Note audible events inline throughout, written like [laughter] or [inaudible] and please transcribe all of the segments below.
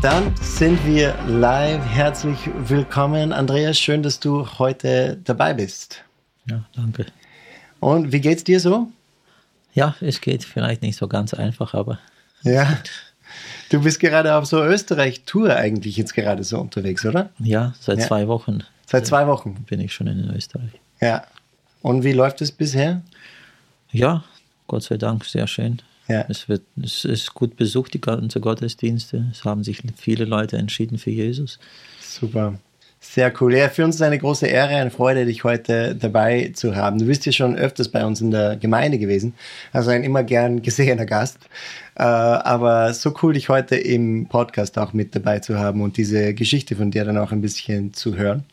Dann sind wir live. Herzlich willkommen, Andreas. Schön, dass du heute dabei bist. Ja, danke. Und wie geht's dir so? Ja, es geht vielleicht nicht so ganz einfach, aber. Ja. Du bist gerade auf so Österreich-Tour eigentlich jetzt gerade so unterwegs, oder? Ja, seit ja. zwei Wochen. Seit zwei Wochen bin ich schon in Österreich. Ja. Und wie läuft es bisher? Ja, Gott sei Dank, sehr schön. Ja. Es, wird, es ist gut besucht, die ganze Gottesdienste. Es haben sich viele Leute entschieden für Jesus. Super. Sehr cool. Ja, für uns ist eine große Ehre, eine Freude, dich heute dabei zu haben. Du bist ja schon öfters bei uns in der Gemeinde gewesen, also ein immer gern gesehener Gast. Äh, aber so cool, dich heute im Podcast auch mit dabei zu haben und diese Geschichte von dir dann auch ein bisschen zu hören.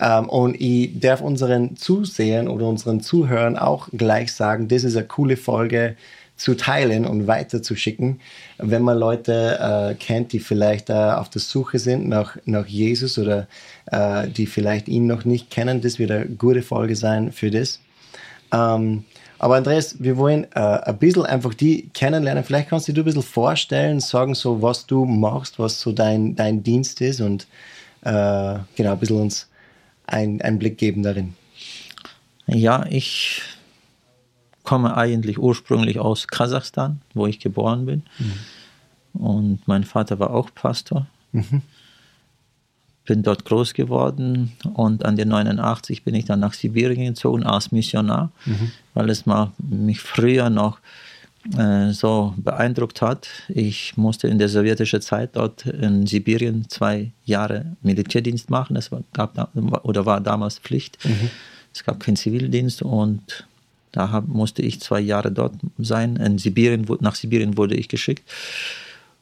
Ähm, und ich darf unseren Zusehern oder unseren Zuhörern auch gleich sagen, das ist eine coole Folge zu teilen und weiterzuschicken, wenn man Leute äh, kennt, die vielleicht äh, auf der Suche sind nach, nach Jesus oder äh, die vielleicht ihn noch nicht kennen. Das wird eine gute Folge sein für das. Ähm, aber Andreas, wir wollen äh, ein bisschen einfach die kennenlernen. Vielleicht kannst du dir ein bisschen vorstellen, sagen so, was du machst, was so dein, dein Dienst ist und äh, genau ein bisschen uns einen Blick geben darin. Ja, ich komme eigentlich ursprünglich aus Kasachstan, wo ich geboren bin. Mhm. Und mein Vater war auch Pastor. Mhm. Bin dort groß geworden und an den 89 bin ich dann nach Sibirien gezogen als Missionar, mhm. weil es mich früher noch äh, so beeindruckt hat. Ich musste in der sowjetischen Zeit dort in Sibirien zwei Jahre Militärdienst machen. Das war, gab, oder war damals Pflicht. Mhm. Es gab keinen Zivildienst und da hab, musste ich zwei Jahre dort sein. In Sibirien, nach Sibirien wurde ich geschickt.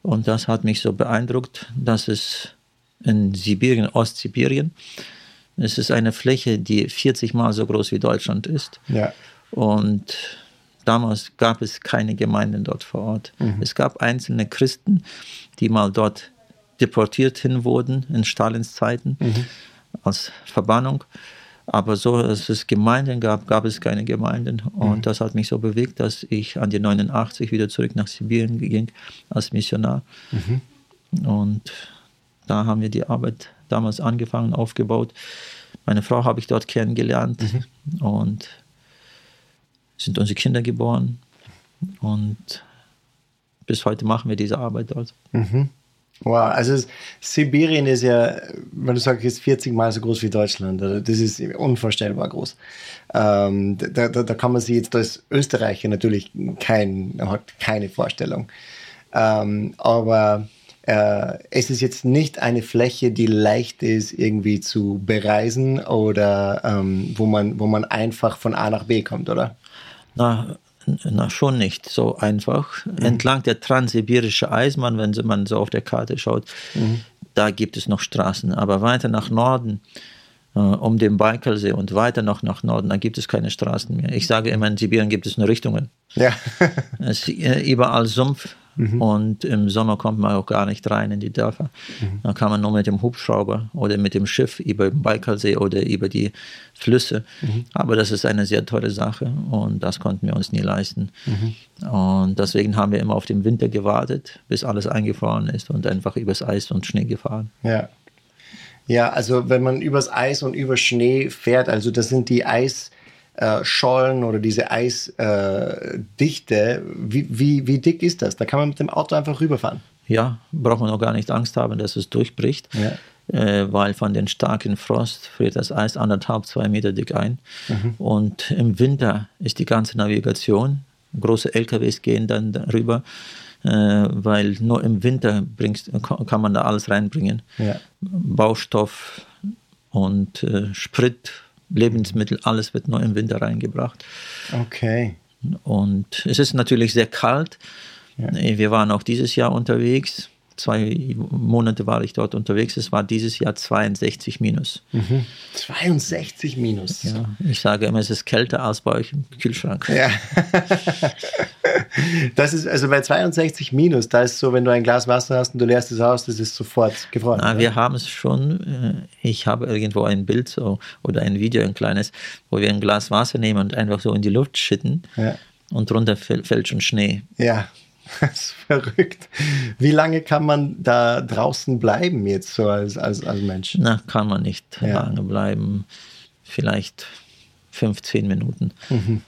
Und das hat mich so beeindruckt, dass es in Sibirien, Ostsibirien, es ist eine Fläche, die 40 Mal so groß wie Deutschland ist. Ja. Und damals gab es keine Gemeinden dort vor Ort. Mhm. Es gab einzelne Christen, die mal dort deportiert hin wurden in Stalins Zeiten mhm. als Verbannung. Aber so, dass es Gemeinden gab, gab es keine Gemeinden. Und mhm. das hat mich so bewegt, dass ich an die 89 wieder zurück nach Sibirien ging als Missionar. Mhm. Und da haben wir die Arbeit damals angefangen, aufgebaut. Meine Frau habe ich dort kennengelernt mhm. und sind unsere Kinder geboren. Und bis heute machen wir diese Arbeit dort. Wow, also Sibirien ist ja, wenn du sagst, ist 40 Mal so groß wie Deutschland. Das ist unvorstellbar groß. Ähm, da, da, da, kann man sich jetzt als Österreicher natürlich kein, hat keine Vorstellung. Ähm, aber äh, es ist jetzt nicht eine Fläche, die leicht ist, irgendwie zu bereisen oder ähm, wo, man, wo man einfach von A nach B kommt, oder? Na, na, schon nicht so einfach. Mhm. Entlang der transsibirische Eismann, wenn man so auf der Karte schaut, mhm. da gibt es noch Straßen. Aber weiter nach Norden, äh, um den Baikalsee und weiter noch nach Norden, da gibt es keine Straßen mehr. Ich sage immer, in Sibirien gibt es nur Richtungen. Ja. [laughs] es ist überall Sumpf, Mhm. Und im Sommer kommt man auch gar nicht rein in die Dörfer. Mhm. Da kann man nur mit dem Hubschrauber oder mit dem Schiff über den Baikalsee oder über die Flüsse. Mhm. Aber das ist eine sehr teure Sache und das konnten wir uns nie leisten. Mhm. Und deswegen haben wir immer auf den Winter gewartet, bis alles eingefroren ist und einfach übers Eis und Schnee gefahren. Ja. Ja, also wenn man übers Eis und über Schnee fährt, also das sind die Eis, äh, Schollen oder diese Eisdichte, äh, wie, wie, wie dick ist das? Da kann man mit dem Auto einfach rüberfahren. Ja, braucht man auch gar nicht Angst haben, dass es durchbricht. Ja. Äh, weil von den starken Frost friert das Eis anderthalb, zwei Meter dick ein. Mhm. Und im Winter ist die ganze Navigation, große LKWs gehen dann darüber, äh, weil nur im Winter bringst, kann man da alles reinbringen. Ja. Baustoff und äh, Sprit Lebensmittel, alles wird nur im Winter reingebracht. Okay. Und es ist natürlich sehr kalt. Ja. Wir waren auch dieses Jahr unterwegs zwei Monate war ich dort unterwegs. Es war dieses Jahr 62 minus. Mhm. 62 minus. Ja, ich sage immer, es ist kälter als bei euch im Kühlschrank. Ja. [laughs] das ist also bei 62 minus, da ist so, wenn du ein Glas Wasser hast und du leerst es aus, das ist sofort gefroren. Na, wir haben es schon. Äh, ich habe irgendwo ein Bild so, oder ein Video, ein kleines, wo wir ein Glas Wasser nehmen und einfach so in die Luft schütten. Ja. Und drunter fällt schon Schnee. Ja. [laughs] Das ist verrückt. Wie lange kann man da draußen bleiben jetzt so als, als, als Mensch? Na, kann man nicht ja. lange bleiben. Vielleicht 15 Minuten. Mhm.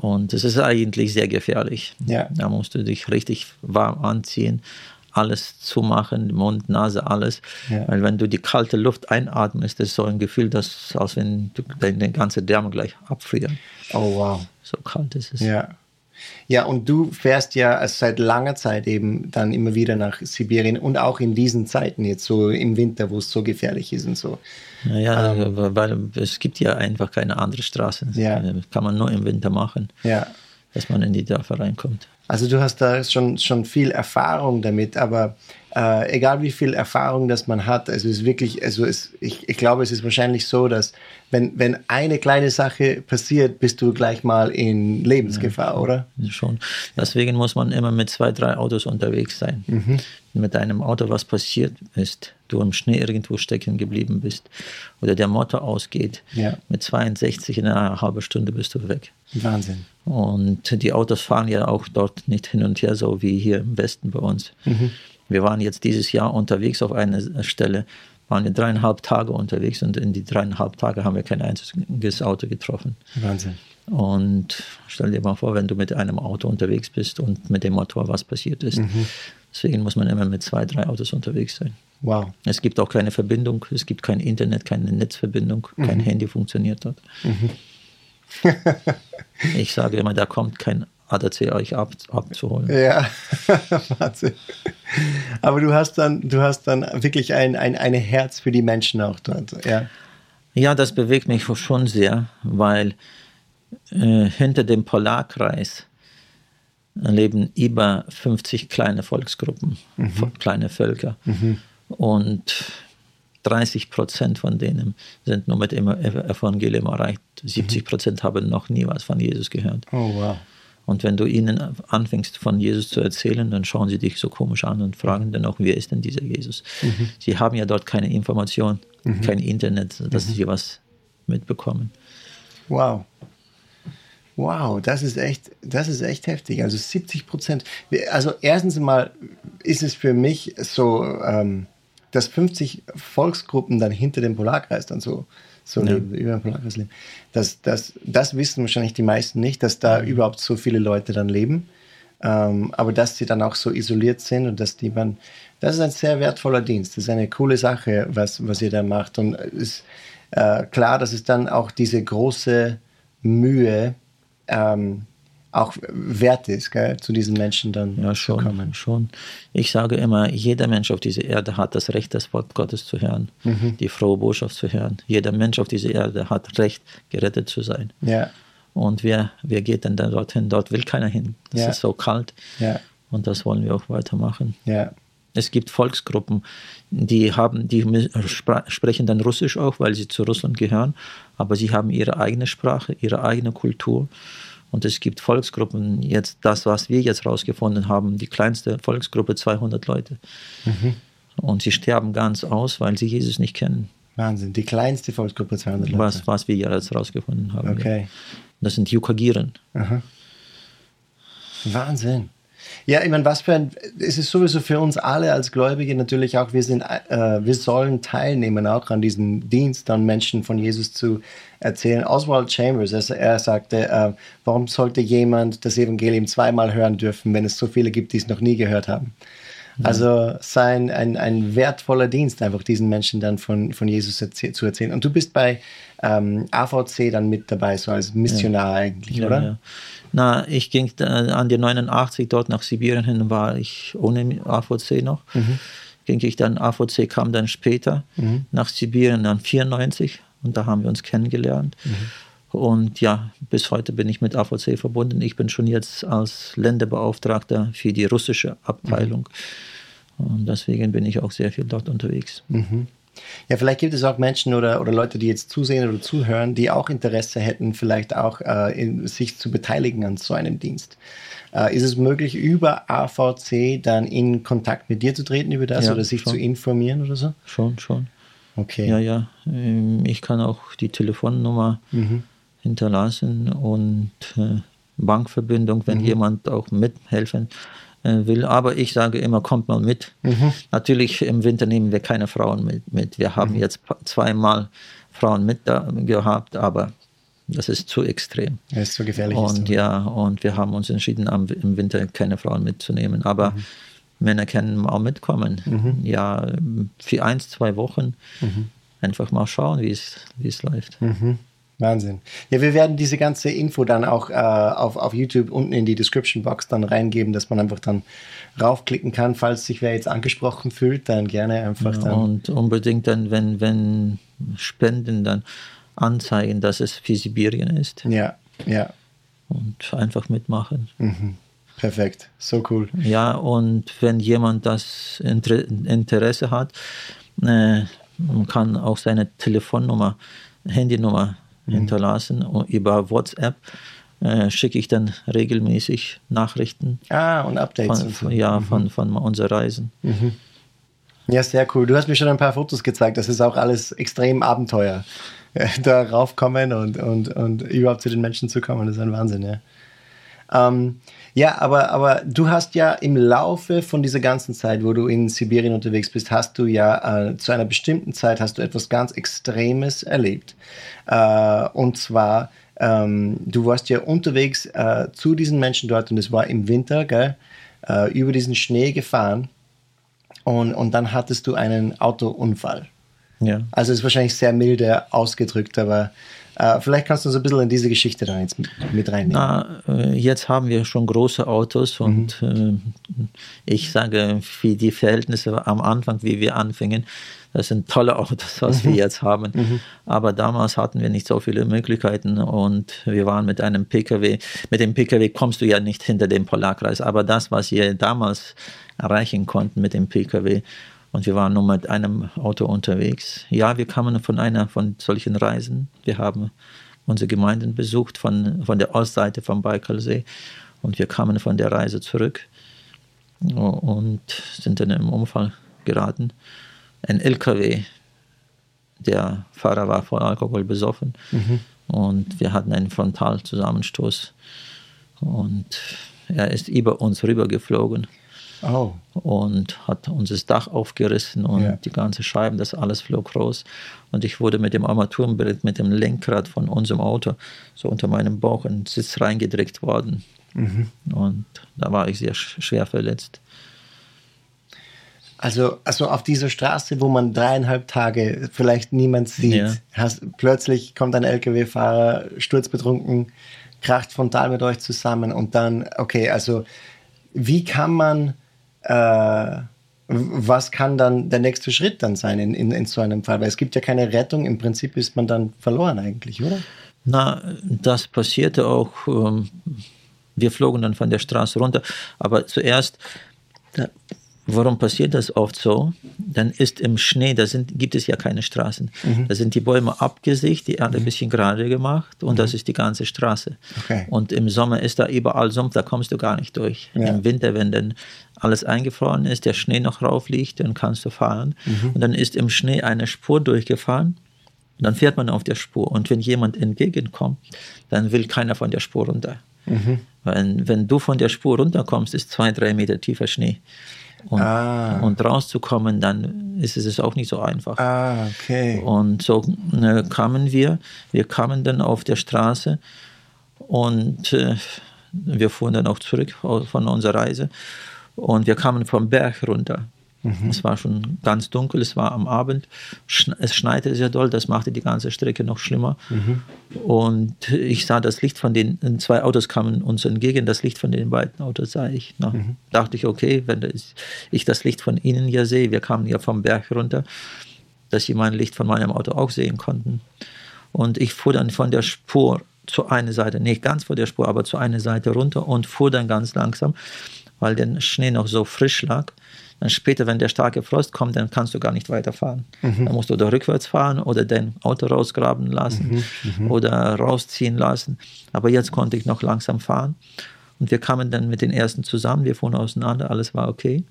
Und es ist eigentlich sehr gefährlich. Ja. Da musst du dich richtig warm anziehen, alles zumachen, Mund, Nase, alles. Ja. Weil wenn du die kalte Luft einatmest, ist so ein Gefühl, dass als wenn du deine ganze Därme gleich abfrieren. Oh wow. So kalt ist es. Ja. Ja, und du fährst ja seit langer Zeit eben dann immer wieder nach Sibirien und auch in diesen Zeiten jetzt so im Winter, wo es so gefährlich ist und so. Naja, ähm, weil es gibt ja einfach keine andere Straße. Ja. Das kann man nur im Winter machen, ja. dass man in die Dörfer reinkommt. Also du hast da schon, schon viel Erfahrung damit, aber äh, egal wie viel Erfahrung das man hat, also es ist wirklich, also es, ich, ich glaube, es ist wahrscheinlich so, dass wenn, wenn eine kleine Sache passiert, bist du gleich mal in Lebensgefahr, ja, oder? Schon. Deswegen muss man immer mit zwei, drei Autos unterwegs sein. Mhm. Mit einem Auto, was passiert ist, du im Schnee irgendwo stecken geblieben bist oder der Motor ausgeht, ja. mit 62 in einer halben Stunde bist du weg. Wahnsinn. Und die Autos fahren ja auch dort nicht hin und her, so wie hier im Westen bei uns. Mhm. Wir waren jetzt dieses Jahr unterwegs auf einer Stelle, waren wir dreieinhalb Tage unterwegs und in die dreieinhalb Tage haben wir kein einziges Auto getroffen. Wahnsinn. Und stell dir mal vor, wenn du mit einem Auto unterwegs bist und mit dem Motor was passiert ist. Mhm. Deswegen muss man immer mit zwei, drei Autos unterwegs sein. Wow. Es gibt auch keine Verbindung, es gibt kein Internet, keine Netzverbindung, kein mhm. Handy funktioniert dort. Mhm. ich sage immer, da kommt kein ADAC euch ab, abzuholen. Ja, [laughs] Wahnsinn. Aber du hast dann, du hast dann wirklich ein, ein, ein Herz für die Menschen auch dort, ja. Ja, das bewegt mich schon sehr, weil äh, hinter dem Polarkreis leben über 50 kleine Volksgruppen, mhm. kleine Völker. Mhm. Und 30 Prozent von denen sind nur mit dem Evangelium erreicht. 70 Prozent haben noch nie was von Jesus gehört. Oh, wow. Und wenn du ihnen anfängst, von Jesus zu erzählen, dann schauen sie dich so komisch an und fragen dann auch, wer ist denn dieser Jesus? Mhm. Sie haben ja dort keine Information, mhm. kein Internet, dass mhm. sie was mitbekommen. Wow. Wow, das ist echt, das ist echt heftig. Also 70 Prozent. Also erstens mal ist es für mich so, ähm, dass 50 Volksgruppen dann hinter dem Polarkreis dann so so ja. über ein Polarkreis leben. Das, das, das wissen wahrscheinlich die meisten nicht, dass da mhm. überhaupt so viele Leute dann leben. Ähm, aber dass sie dann auch so isoliert sind und dass die man, das ist ein sehr wertvoller Dienst. Das ist eine coole Sache, was, was ihr da macht. Und es ist äh, klar, dass es dann auch diese große Mühe ähm, auch wert ist, gell, zu diesen Menschen dann ja, schon, zu kommen. Schon. Ich sage immer, jeder Mensch auf dieser Erde hat das Recht, das Wort Gottes zu hören, mhm. die frohe Botschaft zu hören. Jeder Mensch auf dieser Erde hat Recht, gerettet zu sein. Ja. Und wer, wer geht denn dann dorthin? Dort will keiner hin. Es ja. ist so kalt. Ja. Und das wollen wir auch weitermachen. Ja. Es gibt Volksgruppen, die haben, die sprechen dann Russisch auch, weil sie zu Russland gehören, aber sie haben ihre eigene Sprache, ihre eigene Kultur. Und es gibt Volksgruppen, jetzt das, was wir jetzt rausgefunden haben, die kleinste Volksgruppe 200 Leute. Mhm. Und sie sterben ganz aus, weil sie Jesus nicht kennen. Wahnsinn, die kleinste Volksgruppe 200 Leute. Was, was wir jetzt rausgefunden haben. Okay. Ja. Das sind Yukagiren. Aha. Wahnsinn. Ja, ich meine, was für ein, es ist sowieso für uns alle als Gläubige natürlich auch, wir sind, äh, wir sollen teilnehmen auch an diesem Dienst, an Menschen von Jesus zu erzählen. Oswald Chambers, er, er sagte, äh, warum sollte jemand das Evangelium zweimal hören dürfen, wenn es so viele gibt, die es noch nie gehört haben? Mhm. Also sein ein, ein wertvoller Dienst, einfach diesen Menschen dann von, von Jesus erzäh zu erzählen. Und du bist bei ähm, AVC dann mit dabei, so als Missionar ja. eigentlich, ja, oder? Ja. Na, ich ging äh, an die 89 dort nach Sibirien hin, war ich ohne AVC noch. Mhm. Ging ich dann, AVC kam dann später mhm. nach Sibirien, dann 94 und da haben wir uns kennengelernt. Mhm. Und ja, bis heute bin ich mit AVC verbunden. Ich bin schon jetzt als Länderbeauftragter für die russische Abteilung. Mhm. Und deswegen bin ich auch sehr viel dort unterwegs. Ja, vielleicht gibt es auch Menschen oder, oder Leute, die jetzt zusehen oder zuhören, die auch Interesse hätten, vielleicht auch äh, in, sich zu beteiligen an so einem Dienst. Äh, ist es möglich, über AVC dann in Kontakt mit dir zu treten über das ja, oder sich schon. zu informieren oder so? Schon, schon. Okay. Ja, ja. Ähm, ich kann auch die Telefonnummer mhm. hinterlassen und äh, Bankverbindung, wenn mhm. jemand auch mithelfen will. Aber ich sage immer, kommt mal mit. Mhm. Natürlich im Winter nehmen wir keine Frauen mit. mit. Wir haben mhm. jetzt zweimal Frauen mit da, gehabt, aber das ist zu extrem. Das ist zu gefährlich. Und ja, und wir haben uns entschieden, im Winter keine Frauen mitzunehmen. Aber mhm. Männer können auch mitkommen. Mhm. Ja, für eins, zwei Wochen mhm. einfach mal schauen, wie es, wie es läuft. Wahnsinn. Ja, wir werden diese ganze Info dann auch äh, auf, auf YouTube unten in die Description Box dann reingeben, dass man einfach dann raufklicken kann, falls sich wer jetzt angesprochen fühlt, dann gerne einfach ja, dann. Und unbedingt dann, wenn, wenn Spenden dann anzeigen, dass es für Sibirien ist. Ja, ja. Und einfach mitmachen. Mhm. Perfekt, so cool. Ja, und wenn jemand das Interesse hat, äh, man kann auch seine Telefonnummer, Handynummer. Hinterlassen und über WhatsApp. Äh, schicke ich dann regelmäßig Nachrichten. Ah, und Updates. Von, und Ja, mhm. von, von unseren Reisen. Mhm. Ja, sehr cool. Du hast mir schon ein paar Fotos gezeigt. Das ist auch alles extrem Abenteuer. da raufkommen und, und, und überhaupt zu den Menschen zu kommen. Das ist ein Wahnsinn, ja. Ähm, ja, aber, aber du hast ja im Laufe von dieser ganzen Zeit, wo du in Sibirien unterwegs bist, hast du ja äh, zu einer bestimmten Zeit hast du etwas ganz Extremes erlebt. Äh, und zwar, ähm, du warst ja unterwegs äh, zu diesen Menschen dort und es war im Winter, gell, äh, über diesen Schnee gefahren und, und dann hattest du einen Autounfall. Ja. Also ist wahrscheinlich sehr milde ausgedrückt, aber äh, vielleicht kannst du so ein bisschen in diese Geschichte da jetzt mit reinnehmen. Na, äh, jetzt haben wir schon große Autos und mhm. äh, ich sage, für die Verhältnisse am Anfang, wie wir anfingen, das sind tolle Autos, was mhm. wir jetzt haben. Mhm. Aber damals hatten wir nicht so viele Möglichkeiten und wir waren mit einem Pkw. Mit dem Pkw kommst du ja nicht hinter dem Polarkreis. Aber das, was wir damals erreichen konnten mit dem Pkw, und wir waren nur mit einem Auto unterwegs. Ja, wir kamen von einer von solchen Reisen. Wir haben unsere Gemeinden besucht von, von der Ostseite vom Baikalsee. Und wir kamen von der Reise zurück und sind dann im Unfall geraten. Ein LKW, der Fahrer war voll Alkohol besoffen. Mhm. Und wir hatten einen Frontalzusammenstoß. Und er ist über uns rübergeflogen. Oh. Und hat uns das Dach aufgerissen und ja. die ganze Scheiben, das alles flog raus. Und ich wurde mit dem Armaturenbrett, mit dem Lenkrad von unserem Auto so unter meinem Bauch in den Sitz reingedrückt worden. Mhm. Und da war ich sehr schwer verletzt. Also, also auf dieser Straße, wo man dreieinhalb Tage vielleicht niemand sieht, ja. hast, plötzlich kommt ein LKW-Fahrer sturzbetrunken, kracht frontal mit euch zusammen und dann, okay, also wie kann man äh, was kann dann der nächste Schritt dann sein in, in, in so einem Fall? Weil es gibt ja keine Rettung, im Prinzip ist man dann verloren eigentlich, oder? Na, das passierte auch. Ähm, wir flogen dann von der Straße runter, aber zuerst Warum passiert das oft so? Dann ist im Schnee, da sind, gibt es ja keine Straßen. Mhm. Da sind die Bäume abgesicht, die Erde mhm. ein bisschen gerade gemacht und mhm. das ist die ganze Straße. Okay. Und im Sommer ist da überall Sumpf, da kommst du gar nicht durch. Ja. Im Winter, wenn dann alles eingefroren ist, der Schnee noch rauf liegt, dann kannst du fahren. Mhm. Und dann ist im Schnee eine Spur durchgefahren. Dann fährt man auf der Spur. Und wenn jemand entgegenkommt, dann will keiner von der Spur runter. Mhm. Weil, wenn du von der Spur runterkommst, ist zwei, drei Meter tiefer Schnee. Und, ah. und rauszukommen, dann ist es auch nicht so einfach. Ah, okay. Und so äh, kamen wir, wir kamen dann auf der Straße und äh, wir fuhren dann auch zurück von unserer Reise und wir kamen vom Berg runter. Mhm. Es war schon ganz dunkel, es war am Abend, es schneite sehr doll, das machte die ganze Strecke noch schlimmer. Mhm. Und ich sah das Licht von den zwei Autos kamen uns entgegen, das Licht von den beiden Autos sah ich. Na, mhm. Dachte ich, okay, wenn ich das Licht von ihnen ja sehe, wir kamen ja vom Berg runter, dass sie mein Licht von meinem Auto auch sehen konnten. Und ich fuhr dann von der Spur zu einer Seite, nicht ganz vor der Spur, aber zu einer Seite runter und fuhr dann ganz langsam, weil der Schnee noch so frisch lag. Dann später, wenn der starke Frost kommt, dann kannst du gar nicht weiterfahren. Mhm. Dann musst du da rückwärts fahren oder dein Auto rausgraben lassen mhm. Mhm. oder rausziehen lassen. Aber jetzt konnte ich noch langsam fahren. Und wir kamen dann mit den ersten zusammen, wir fuhren auseinander, alles war okay.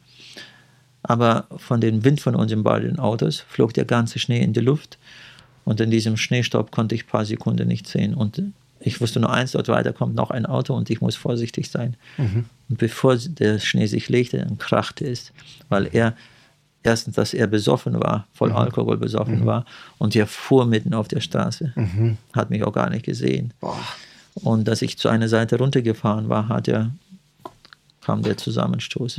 Aber von dem Wind von unseren beiden Autos flog der ganze Schnee in die Luft. Und in diesem Schneestaub konnte ich ein paar Sekunden nicht sehen. Und ich wusste nur eins, dort weiter kommt noch ein Auto und ich muss vorsichtig sein. Mhm. Und bevor der Schnee sich legte, dann krachte es, weil er erstens, dass er besoffen war, voll mhm. Alkohol besoffen mhm. war und er fuhr mitten auf der Straße. Mhm. Hat mich auch gar nicht gesehen. Boah. Und dass ich zu einer Seite runtergefahren war, hat er, kam der Zusammenstoß.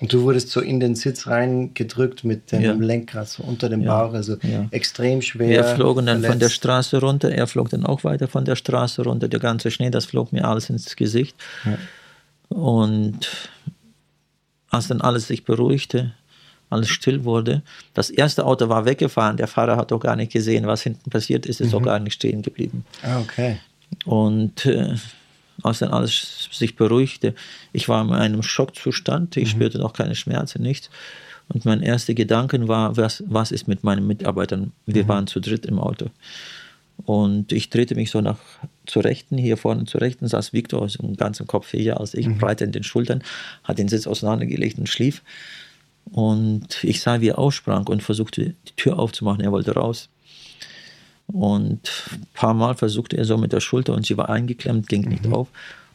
Und du wurdest so in den Sitz reingedrückt mit dem ja. Lenkrad so unter dem ja. Bauch, also ja. extrem schwer. Wir flogen dann verletzt. von der Straße runter, er flog dann auch weiter von der Straße runter, der ganze Schnee, das flog mir alles ins Gesicht. Und als dann alles sich beruhigte, alles still wurde, das erste Auto war weggefahren, der Fahrer hat auch gar nicht gesehen, was hinten passiert ist, ist mhm. auch gar nicht stehen geblieben. Ah, okay. Und äh, als dann alles sich beruhigte, ich war in einem Schockzustand, ich mhm. spürte noch keine Schmerzen, nichts. Und mein erster Gedanke war, was, was ist mit meinen Mitarbeitern? Wir mhm. waren zu dritt im Auto. Und ich drehte mich so nach zur Rechten, hier vorne zur Rechten saß Viktor, so einen ganzen Kopf höher als ich, mhm. breiter in den Schultern, hat den Sitz auseinandergelegt und schlief. Und ich sah, wie er aussprang und versuchte, die Tür aufzumachen. Er wollte raus. Und ein paar Mal versuchte er so mit der Schulter und sie war eingeklemmt, ging nicht mhm. auf.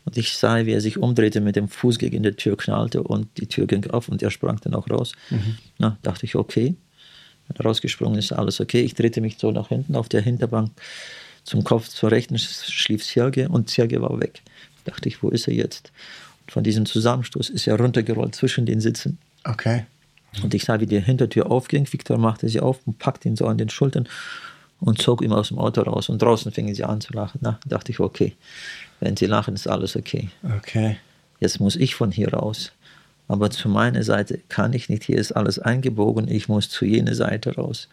Und ich sah, wie er sich umdrehte, mit dem Fuß gegen die Tür knallte und die Tür ging auf und er sprang dann auch raus. Mhm. Na, dachte ich, okay. Rausgesprungen ist alles okay. Ich drehte mich so nach hinten auf der Hinterbank zum Kopf zur Rechten, schlief Serge und Serge war weg. Dachte ich, wo ist er jetzt? Und von diesem Zusammenstoß ist er runtergerollt zwischen den Sitzen. Okay. Und ich sah, wie die Hintertür aufging. Victor machte sie auf und packte ihn so an den Schultern und zog ihn aus dem Auto raus. Und draußen fingen sie an zu lachen. Na, dachte ich, okay, wenn sie lachen, ist alles okay. Okay. Jetzt muss ich von hier raus. Aber zu meiner Seite kann ich nicht. Hier ist alles eingebogen. Ich muss zu jener Seite raus.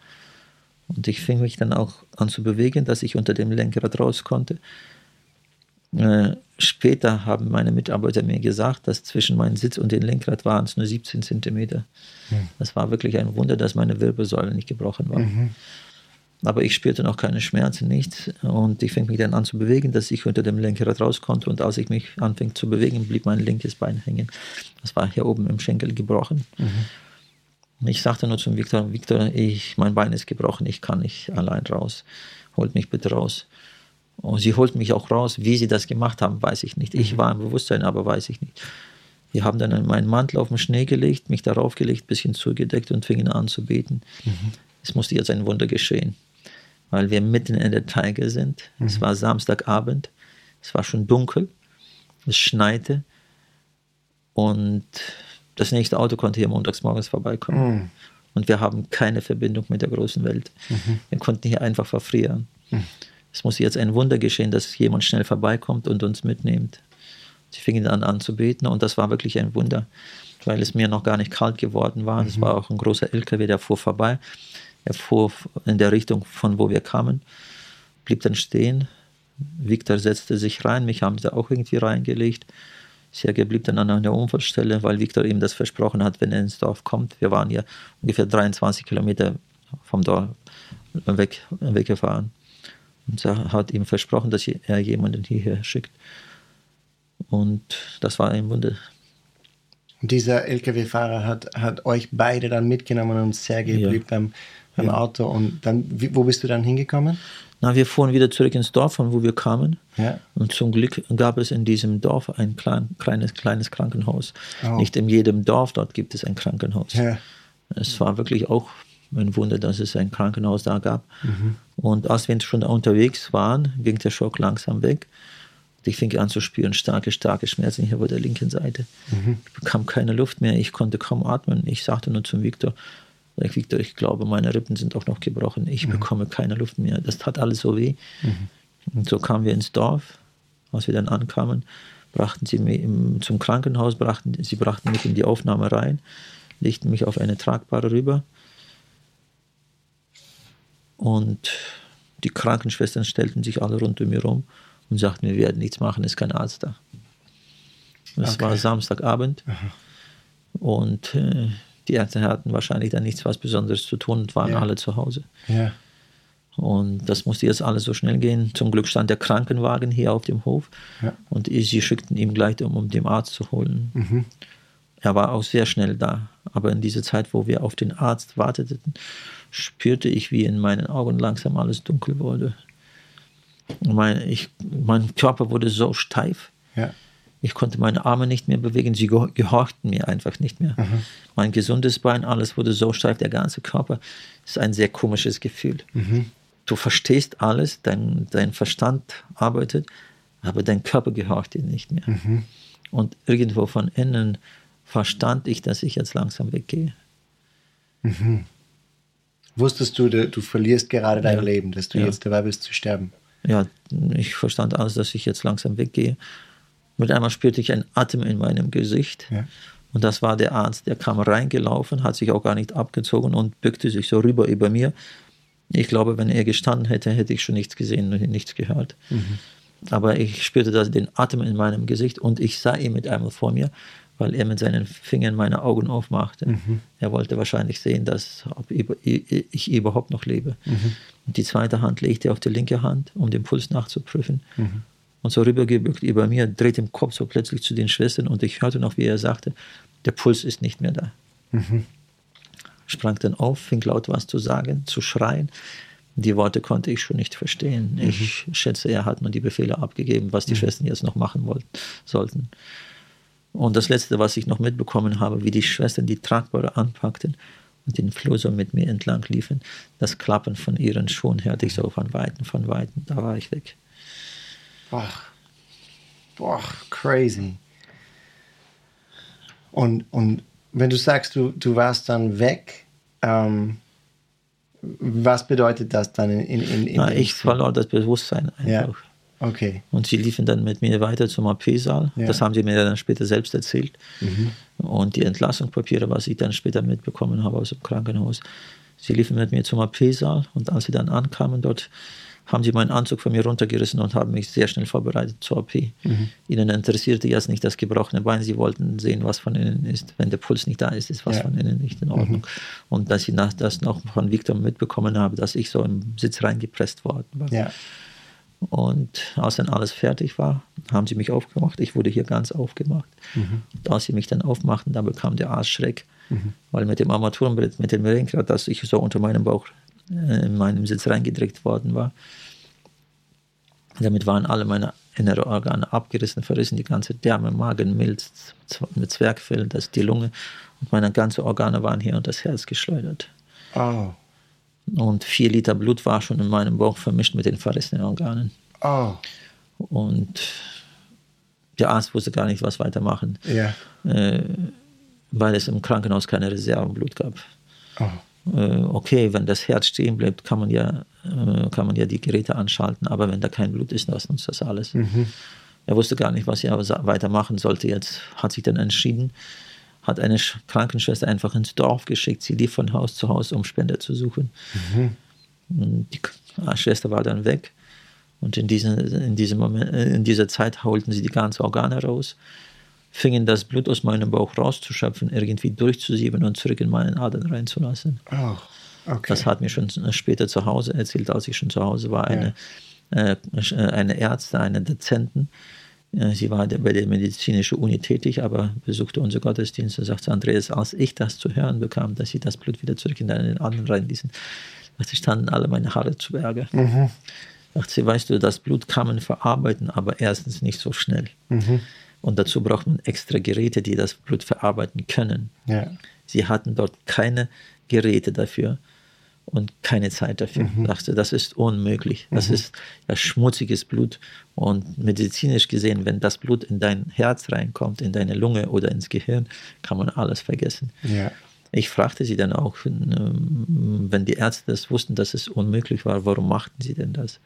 Und ich fing mich dann auch an zu bewegen, dass ich unter dem Lenkrad raus konnte. Äh, später haben meine Mitarbeiter mir gesagt, dass zwischen meinem Sitz und dem Lenkrad waren es nur 17 Zentimeter. Mhm. Das war wirklich ein Wunder, dass meine Wirbelsäule nicht gebrochen war. Mhm. Aber ich spürte noch keine Schmerzen, nichts. Und ich fing mich dann an zu bewegen, dass ich unter dem Lenkrad raus konnte. Und als ich mich anfing zu bewegen, blieb mein linkes Bein hängen. Das war hier oben im Schenkel gebrochen. Mhm. Ich sagte nur zum Viktor, Viktor, ich, mein Bein ist gebrochen, ich kann nicht allein raus. Holt mich bitte raus. Und sie holt mich auch raus. Wie sie das gemacht haben, weiß ich nicht. Ich mhm. war im Bewusstsein, aber weiß ich nicht. Wir haben dann meinen Mantel auf den Schnee gelegt, mich darauf gelegt, bisschen zugedeckt und fingen an zu beten. Mhm. Es musste jetzt ein Wunder geschehen weil wir mitten in der Teige sind. Mhm. Es war Samstagabend, es war schon dunkel, es schneite und das nächste Auto konnte hier montags morgens vorbeikommen. Mhm. Und wir haben keine Verbindung mit der großen Welt. Mhm. Wir konnten hier einfach verfrieren. Mhm. Es muss jetzt ein Wunder geschehen, dass jemand schnell vorbeikommt und uns mitnimmt. Sie fingen dann an zu beten und das war wirklich ein Wunder, weil es mir noch gar nicht kalt geworden war. Es mhm. war auch ein großer LKW, der fuhr vorbei. Er fuhr in der Richtung, von wo wir kamen, blieb dann stehen. Victor setzte sich rein, mich haben sie auch irgendwie reingelegt. Sergei blieb dann an der Unfallstelle, weil Victor ihm das versprochen hat, wenn er ins Dorf kommt. Wir waren ja ungefähr 23 Kilometer vom Dorf weg, weggefahren. Und er hat ihm versprochen, dass er jemanden hierher schickt. Und das war ein Wunder. Und dieser LKW-Fahrer hat, hat euch beide dann mitgenommen und Sergei ja. blieb beim im ja. Auto. Und dann, wo bist du dann hingekommen? Na, wir fuhren wieder zurück ins Dorf, von wo wir kamen. Ja. Und zum Glück gab es in diesem Dorf ein klein, kleines, kleines Krankenhaus. Oh. Nicht in jedem Dorf dort gibt es ein Krankenhaus. Ja. Es war wirklich auch ein Wunder, dass es ein Krankenhaus da gab. Mhm. Und als wir schon unterwegs waren, ging der Schock langsam weg. Ich fing an zu spüren, starke, starke Schmerzen hier bei der linken Seite. Mhm. Ich bekam keine Luft mehr, ich konnte kaum atmen. Ich sagte nur zum Viktor, Sag Victor, ich glaube, meine Rippen sind auch noch gebrochen. Ich mhm. bekomme keine Luft mehr. Das tat alles so weh. Mhm. Und so kamen wir ins Dorf. Als wir dann ankamen, brachten sie mich zum Krankenhaus, brachten, sie brachten mich in die Aufnahme rein, legten mich auf eine tragbare rüber. Und die Krankenschwestern stellten sich alle rund um mich rum und sagten, wir werden nichts machen, es ist kein Arzt da. Es okay. war Samstagabend. Aha. Und äh, die Ärzte hatten wahrscheinlich dann nichts was Besonderes zu tun und waren ja. alle zu Hause. Ja. Und das musste jetzt alles so schnell gehen. Zum Glück stand der Krankenwagen hier auf dem Hof ja. und sie schickten ihn gleich, um, um den Arzt zu holen. Mhm. Er war auch sehr schnell da. Aber in dieser Zeit, wo wir auf den Arzt warteten, spürte ich, wie in meinen Augen langsam alles dunkel wurde. Mein, ich, mein Körper wurde so steif. Ja. Ich konnte meine Arme nicht mehr bewegen, sie gehorchten mir einfach nicht mehr. Mhm. Mein gesundes Bein, alles wurde so steif, der ganze Körper. Das ist ein sehr komisches Gefühl. Mhm. Du verstehst alles, dein, dein Verstand arbeitet, aber dein Körper gehorcht dir nicht mehr. Mhm. Und irgendwo von innen verstand ich, dass ich jetzt langsam weggehe. Mhm. Wusstest du, du verlierst gerade dein ja. Leben, dass du ja. jetzt dabei bist zu sterben? Ja, ich verstand alles, dass ich jetzt langsam weggehe. Mit einmal spürte ich einen Atem in meinem Gesicht. Ja. Und das war der Arzt, der kam reingelaufen, hat sich auch gar nicht abgezogen und bückte sich so rüber über mir. Ich glaube, wenn er gestanden hätte, hätte ich schon nichts gesehen und nichts gehört. Mhm. Aber ich spürte das, den Atem in meinem Gesicht und ich sah ihn mit einmal vor mir, weil er mit seinen Fingern meine Augen aufmachte. Mhm. Er wollte wahrscheinlich sehen, dass, ob ich überhaupt noch lebe. Mhm. Und die zweite Hand legte er auf die linke Hand, um den Puls nachzuprüfen. Und so rübergebückt über mir, dreht im Kopf so plötzlich zu den Schwestern und ich hörte noch, wie er sagte, der Puls ist nicht mehr da. Mhm. Sprang dann auf, fing laut was zu sagen, zu schreien. Die Worte konnte ich schon nicht verstehen. Mhm. Ich schätze, er hat nur die Befehle abgegeben, was die mhm. Schwestern jetzt noch machen wollten, sollten. Und das Letzte, was ich noch mitbekommen habe, wie die Schwestern die Tragbare anpackten und den Flur so mit mir entlang liefen, das Klappen von ihren Schuhen hörte ich so von Weitem, von Weitem. Da war ich weg. Boah, boah, crazy. Und, und wenn du sagst, du, du warst dann weg, ähm, was bedeutet das dann in, in, in Na, Ich verlor das Bewusstsein einfach. Ja. Okay. Und sie liefen dann mit mir weiter zum AP-Saal. Ja. Das haben sie mir dann später selbst erzählt. Mhm. Und die Entlassungspapiere, was ich dann später mitbekommen habe aus dem Krankenhaus, sie liefen mit mir zum AP-Saal und als sie dann ankamen dort, haben sie meinen Anzug von mir runtergerissen und haben mich sehr schnell vorbereitet zur OP. Mhm. Ihnen interessierte jetzt nicht das gebrochene Bein, sie wollten sehen, was von innen ist. Wenn der Puls nicht da ist, ist was ja. von innen nicht in Ordnung. Mhm. Und dass ich das noch von Victor mitbekommen habe, dass ich so im Sitz reingepresst worden war. Ja. Und als dann alles fertig war, haben sie mich aufgemacht. Ich wurde hier ganz aufgemacht. Mhm. Und als sie mich dann aufmachten, da bekam der Arzt Schreck, mhm. weil mit dem Armaturenbrett, mit dem Lenkrad, das ich so unter meinem Bauch in meinem Sitz reingedrückt worden war. Damit waren alle meine inneren Organe abgerissen, verrissen, die ganze Därme, Magen, Milz, mit Zwergfell, das die Lunge und meine ganzen Organe waren hier und das Herz geschleudert. Oh. Und vier Liter Blut war schon in meinem Bauch vermischt mit den verrissenen Organen. Oh. Und der Arzt wusste gar nicht, was weitermachen, ja. äh, weil es im Krankenhaus keine Reserveblut gab. Oh. Äh, okay, wenn das Herz stehen bleibt, kann man ja, äh, kann man ja die Geräte anschalten, aber wenn da kein Blut ist, dann ist uns das alles. Mhm. Er wusste gar nicht, was er weitermachen sollte. Jetzt hat sich dann entschieden, hat eine Krankenschwester einfach ins Dorf geschickt. Sie lief von Haus zu Haus, um Spender zu suchen. Mhm. Die Schwester war dann weg. Und in, diesen, in, diesem Moment, äh, in dieser Zeit holten sie die ganzen Organe raus fingen das Blut aus meinem Bauch rauszuschöpfen, irgendwie durchzusieben und zurück in meinen Adern reinzulassen. Oh, okay. Das hat mir schon später zu Hause erzählt, als ich schon zu Hause war, eine, ja. äh, eine Ärzte, eine Dozenten. Sie war bei der medizinischen Uni tätig, aber besuchte unsere Gottesdienste. Sagte Andreas, als ich das zu hören bekam, dass sie das Blut wieder zurück in deinen Adern reinließen, dachte, standen alle meine Haare zu Berge. Mhm. Dachte sie, weißt du, das Blut kann man verarbeiten, aber erstens nicht so schnell. Mhm. Und dazu braucht man extra Geräte, die das Blut verarbeiten können. Ja. Sie hatten dort keine Geräte dafür und keine Zeit dafür. Mhm. dachte, das ist unmöglich. Das mhm. ist ja schmutziges Blut. Und medizinisch gesehen, wenn das Blut in dein Herz reinkommt, in deine Lunge oder ins Gehirn, kann man alles vergessen. Ja. Ich fragte sie dann auch, ähm, wenn die Ärzte das wussten, dass es unmöglich war, warum machten sie denn das?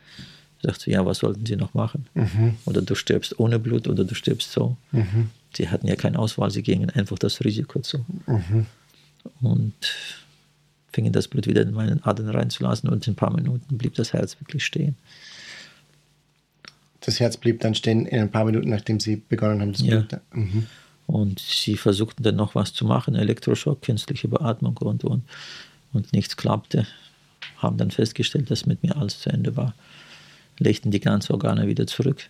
Sagt sie, ja, was sollten sie noch machen? Mhm. Oder du stirbst ohne Blut oder du stirbst so. Mhm. Sie hatten ja keine Auswahl, sie gingen einfach das Risiko zu. Mhm. Und fingen das Blut wieder in meinen Adern reinzulassen und in ein paar Minuten blieb das Herz wirklich stehen. Das Herz blieb dann stehen in ein paar Minuten, nachdem sie begonnen haben, das ja. Blut. Mhm. Und sie versuchten dann noch was zu machen, Elektroschock, künstliche Beatmung und, und, und nichts klappte. Haben dann festgestellt, dass mit mir alles zu Ende war legten die ganzen Organe wieder zurück.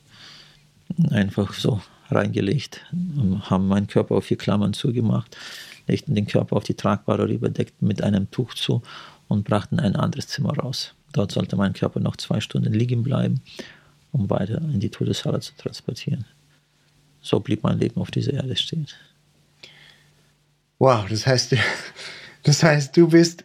Einfach so reingelegt, haben meinen Körper auf vier Klammern zugemacht, legten den Körper auf die Tragbare überdeckt mit einem Tuch zu und brachten ein anderes Zimmer raus. Dort sollte mein Körper noch zwei Stunden liegen bleiben um weiter in die Todeshalle zu transportieren. So blieb mein Leben auf dieser Erde stehen. Wow, das heißt, [laughs] das heißt, du bist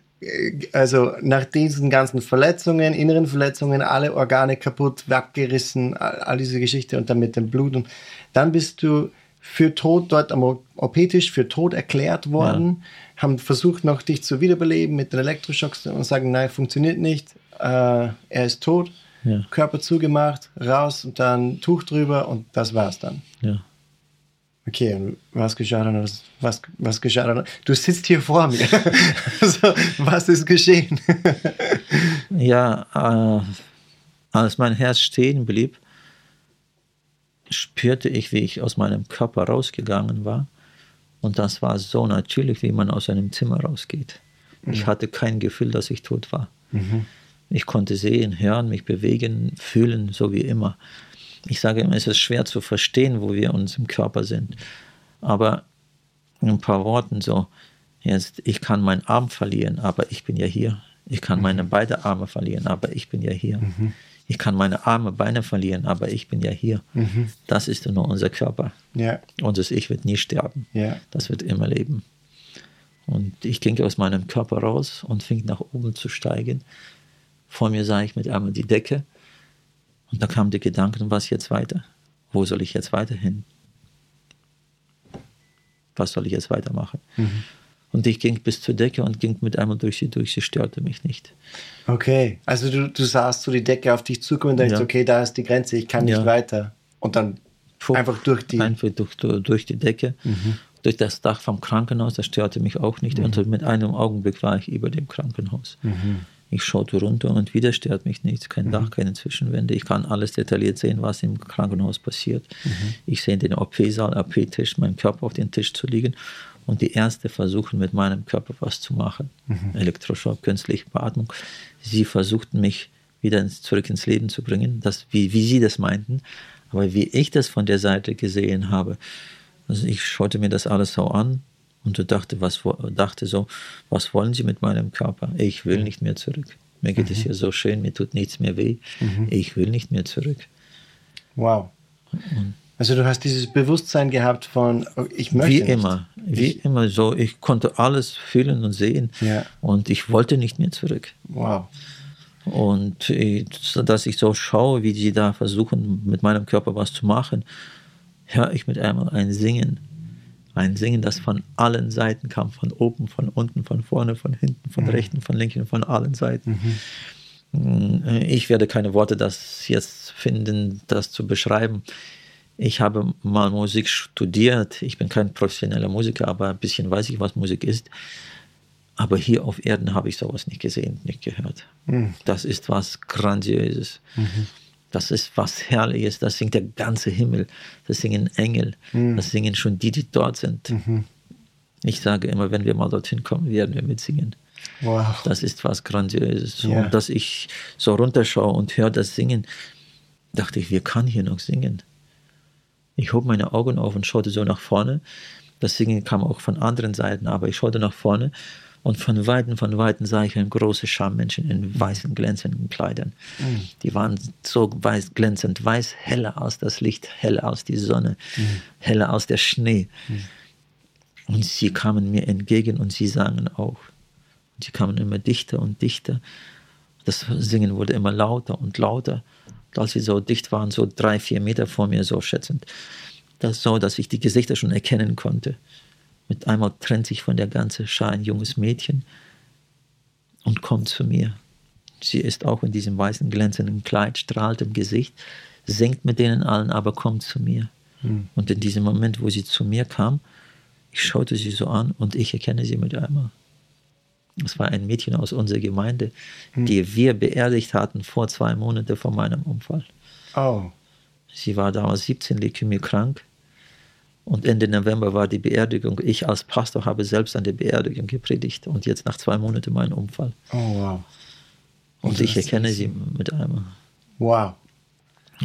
also nach diesen ganzen Verletzungen, inneren Verletzungen, alle Organe kaputt, abgerissen, all diese Geschichte und dann mit dem Blut und dann bist du für tot dort am OP-Tisch für tot erklärt worden, ja. haben versucht noch dich zu wiederbeleben mit den Elektroschocks und sagen, nein, funktioniert nicht, äh, er ist tot, ja. Körper zugemacht, raus und dann Tuch drüber und das war's dann. Ja. Okay, und was geschah dann? Was, was, geschah dann? Du sitzt hier vor mir. [laughs] also, was ist geschehen? [laughs] ja, äh, als mein Herz stehen blieb, spürte ich, wie ich aus meinem Körper rausgegangen war. Und das war so natürlich, wie man aus einem Zimmer rausgeht. Mhm. Ich hatte kein Gefühl, dass ich tot war. Mhm. Ich konnte sehen, hören, mich bewegen, fühlen, so wie immer. Ich sage immer, es ist schwer zu verstehen, wo wir uns im Körper sind. Aber in ein paar Worten so, jetzt, ich kann meinen Arm verlieren, aber ich bin ja hier. Ich kann mhm. meine beiden Arme verlieren, aber ich bin ja hier. Mhm. Ich kann meine Arme, Beine verlieren, aber ich bin ja hier. Mhm. Das ist nur unser Körper. Ja. Unser Ich wird nie sterben. Ja. Das wird immer leben. Und ich ging aus meinem Körper raus und fing nach oben zu steigen. Vor mir sah ich mit einmal die Decke und da kam der Gedanke, was jetzt weiter? Wo soll ich jetzt weiterhin? Was soll ich jetzt weitermachen? Mhm. Und ich ging bis zur Decke und ging mit einmal durch sie durch. Sie störte mich nicht. Okay, also du, du sahst so die Decke auf dich zukommen und dachtest, ja. okay, da ist die Grenze, ich kann nicht ja. weiter. Und dann Puh, einfach durch die... Einfach durch, durch die Decke, mhm. durch das Dach vom Krankenhaus, das störte mich auch nicht. Mhm. Und mit einem Augenblick war ich über dem Krankenhaus. Mhm. Ich schaute runter und wieder stört mich nichts, kein mhm. Dach, keine Zwischenwände. Ich kann alles detailliert sehen, was im Krankenhaus passiert. Mhm. Ich sehe den OP-Saal, OP-Tisch, meinen Körper auf den Tisch zu liegen und die Ärzte versuchen mit meinem Körper was zu machen. Mhm. Elektroschock, künstliche Beatmung. Sie versuchten mich wieder ins, zurück ins Leben zu bringen, das, wie, wie sie das meinten. Aber wie ich das von der Seite gesehen habe, also ich schaute mir das alles so an und dachte, was, dachte so, was wollen Sie mit meinem Körper? Ich will mhm. nicht mehr zurück. Mir geht mhm. es hier so schön, mir tut nichts mehr weh. Mhm. Ich will nicht mehr zurück. Wow. also du hast dieses Bewusstsein gehabt von, ich möchte Wie nicht. immer, wie ich, immer so. Ich konnte alles fühlen und sehen ja. und ich wollte nicht mehr zurück. Wow. Und ich, dass ich so schaue, wie sie da versuchen, mit meinem Körper was zu machen, höre ich mit einmal ein Singen ein Singen, das von allen Seiten kam, von oben, von unten, von vorne, von hinten, von mhm. rechten, von linken, von allen Seiten. Mhm. Ich werde keine Worte das jetzt finden, das zu beschreiben. Ich habe mal Musik studiert. Ich bin kein professioneller Musiker, aber ein bisschen weiß ich, was Musik ist. Aber hier auf Erden habe ich sowas nicht gesehen, nicht gehört. Mhm. Das ist was Grandioses. Mhm. Das ist was Herrliches, das singt der ganze Himmel, das singen Engel, mhm. das singen schon die, die dort sind. Mhm. Ich sage immer, wenn wir mal dorthin kommen, werden wir mitsingen. Wow. Das ist was Grandioses. Ja. Und dass ich so runterschaue und höre das Singen, dachte ich, wir kann hier noch singen. Ich hob meine Augen auf und schaute so nach vorne. Das Singen kam auch von anderen Seiten, aber ich schaute nach vorne und von Weitem, von Weitem sah ich eine große Schar Menschen in weißen, glänzenden Kleidern. Mhm. Die waren so weiß, glänzend, weiß, heller aus das Licht, heller aus die Sonne, mhm. heller aus der Schnee. Mhm. Und sie kamen mir entgegen und sie sangen auch. Und sie kamen immer dichter und dichter. Das Singen wurde immer lauter und lauter. Und als sie so dicht waren, so drei, vier Meter vor mir, so schätzend, das so, dass ich die Gesichter schon erkennen konnte. Mit einmal trennt sich von der ganzen Schar ein junges Mädchen und kommt zu mir. Sie ist auch in diesem weißen glänzenden Kleid, strahlt im Gesicht, singt mit denen allen, aber kommt zu mir. Mhm. Und in diesem Moment, wo sie zu mir kam, ich schaute sie so an und ich erkenne sie mit einmal. Es war ein Mädchen aus unserer Gemeinde, mhm. die wir beerdigt hatten vor zwei Monaten vor meinem Unfall. Oh. Sie war damals 17 Leukämie krank und Ende November war die Beerdigung. Ich als Pastor habe selbst an der Beerdigung gepredigt und jetzt nach zwei Monaten mein Unfall. Oh, wow. Und, ich erkenne sie mit einmal. Wow.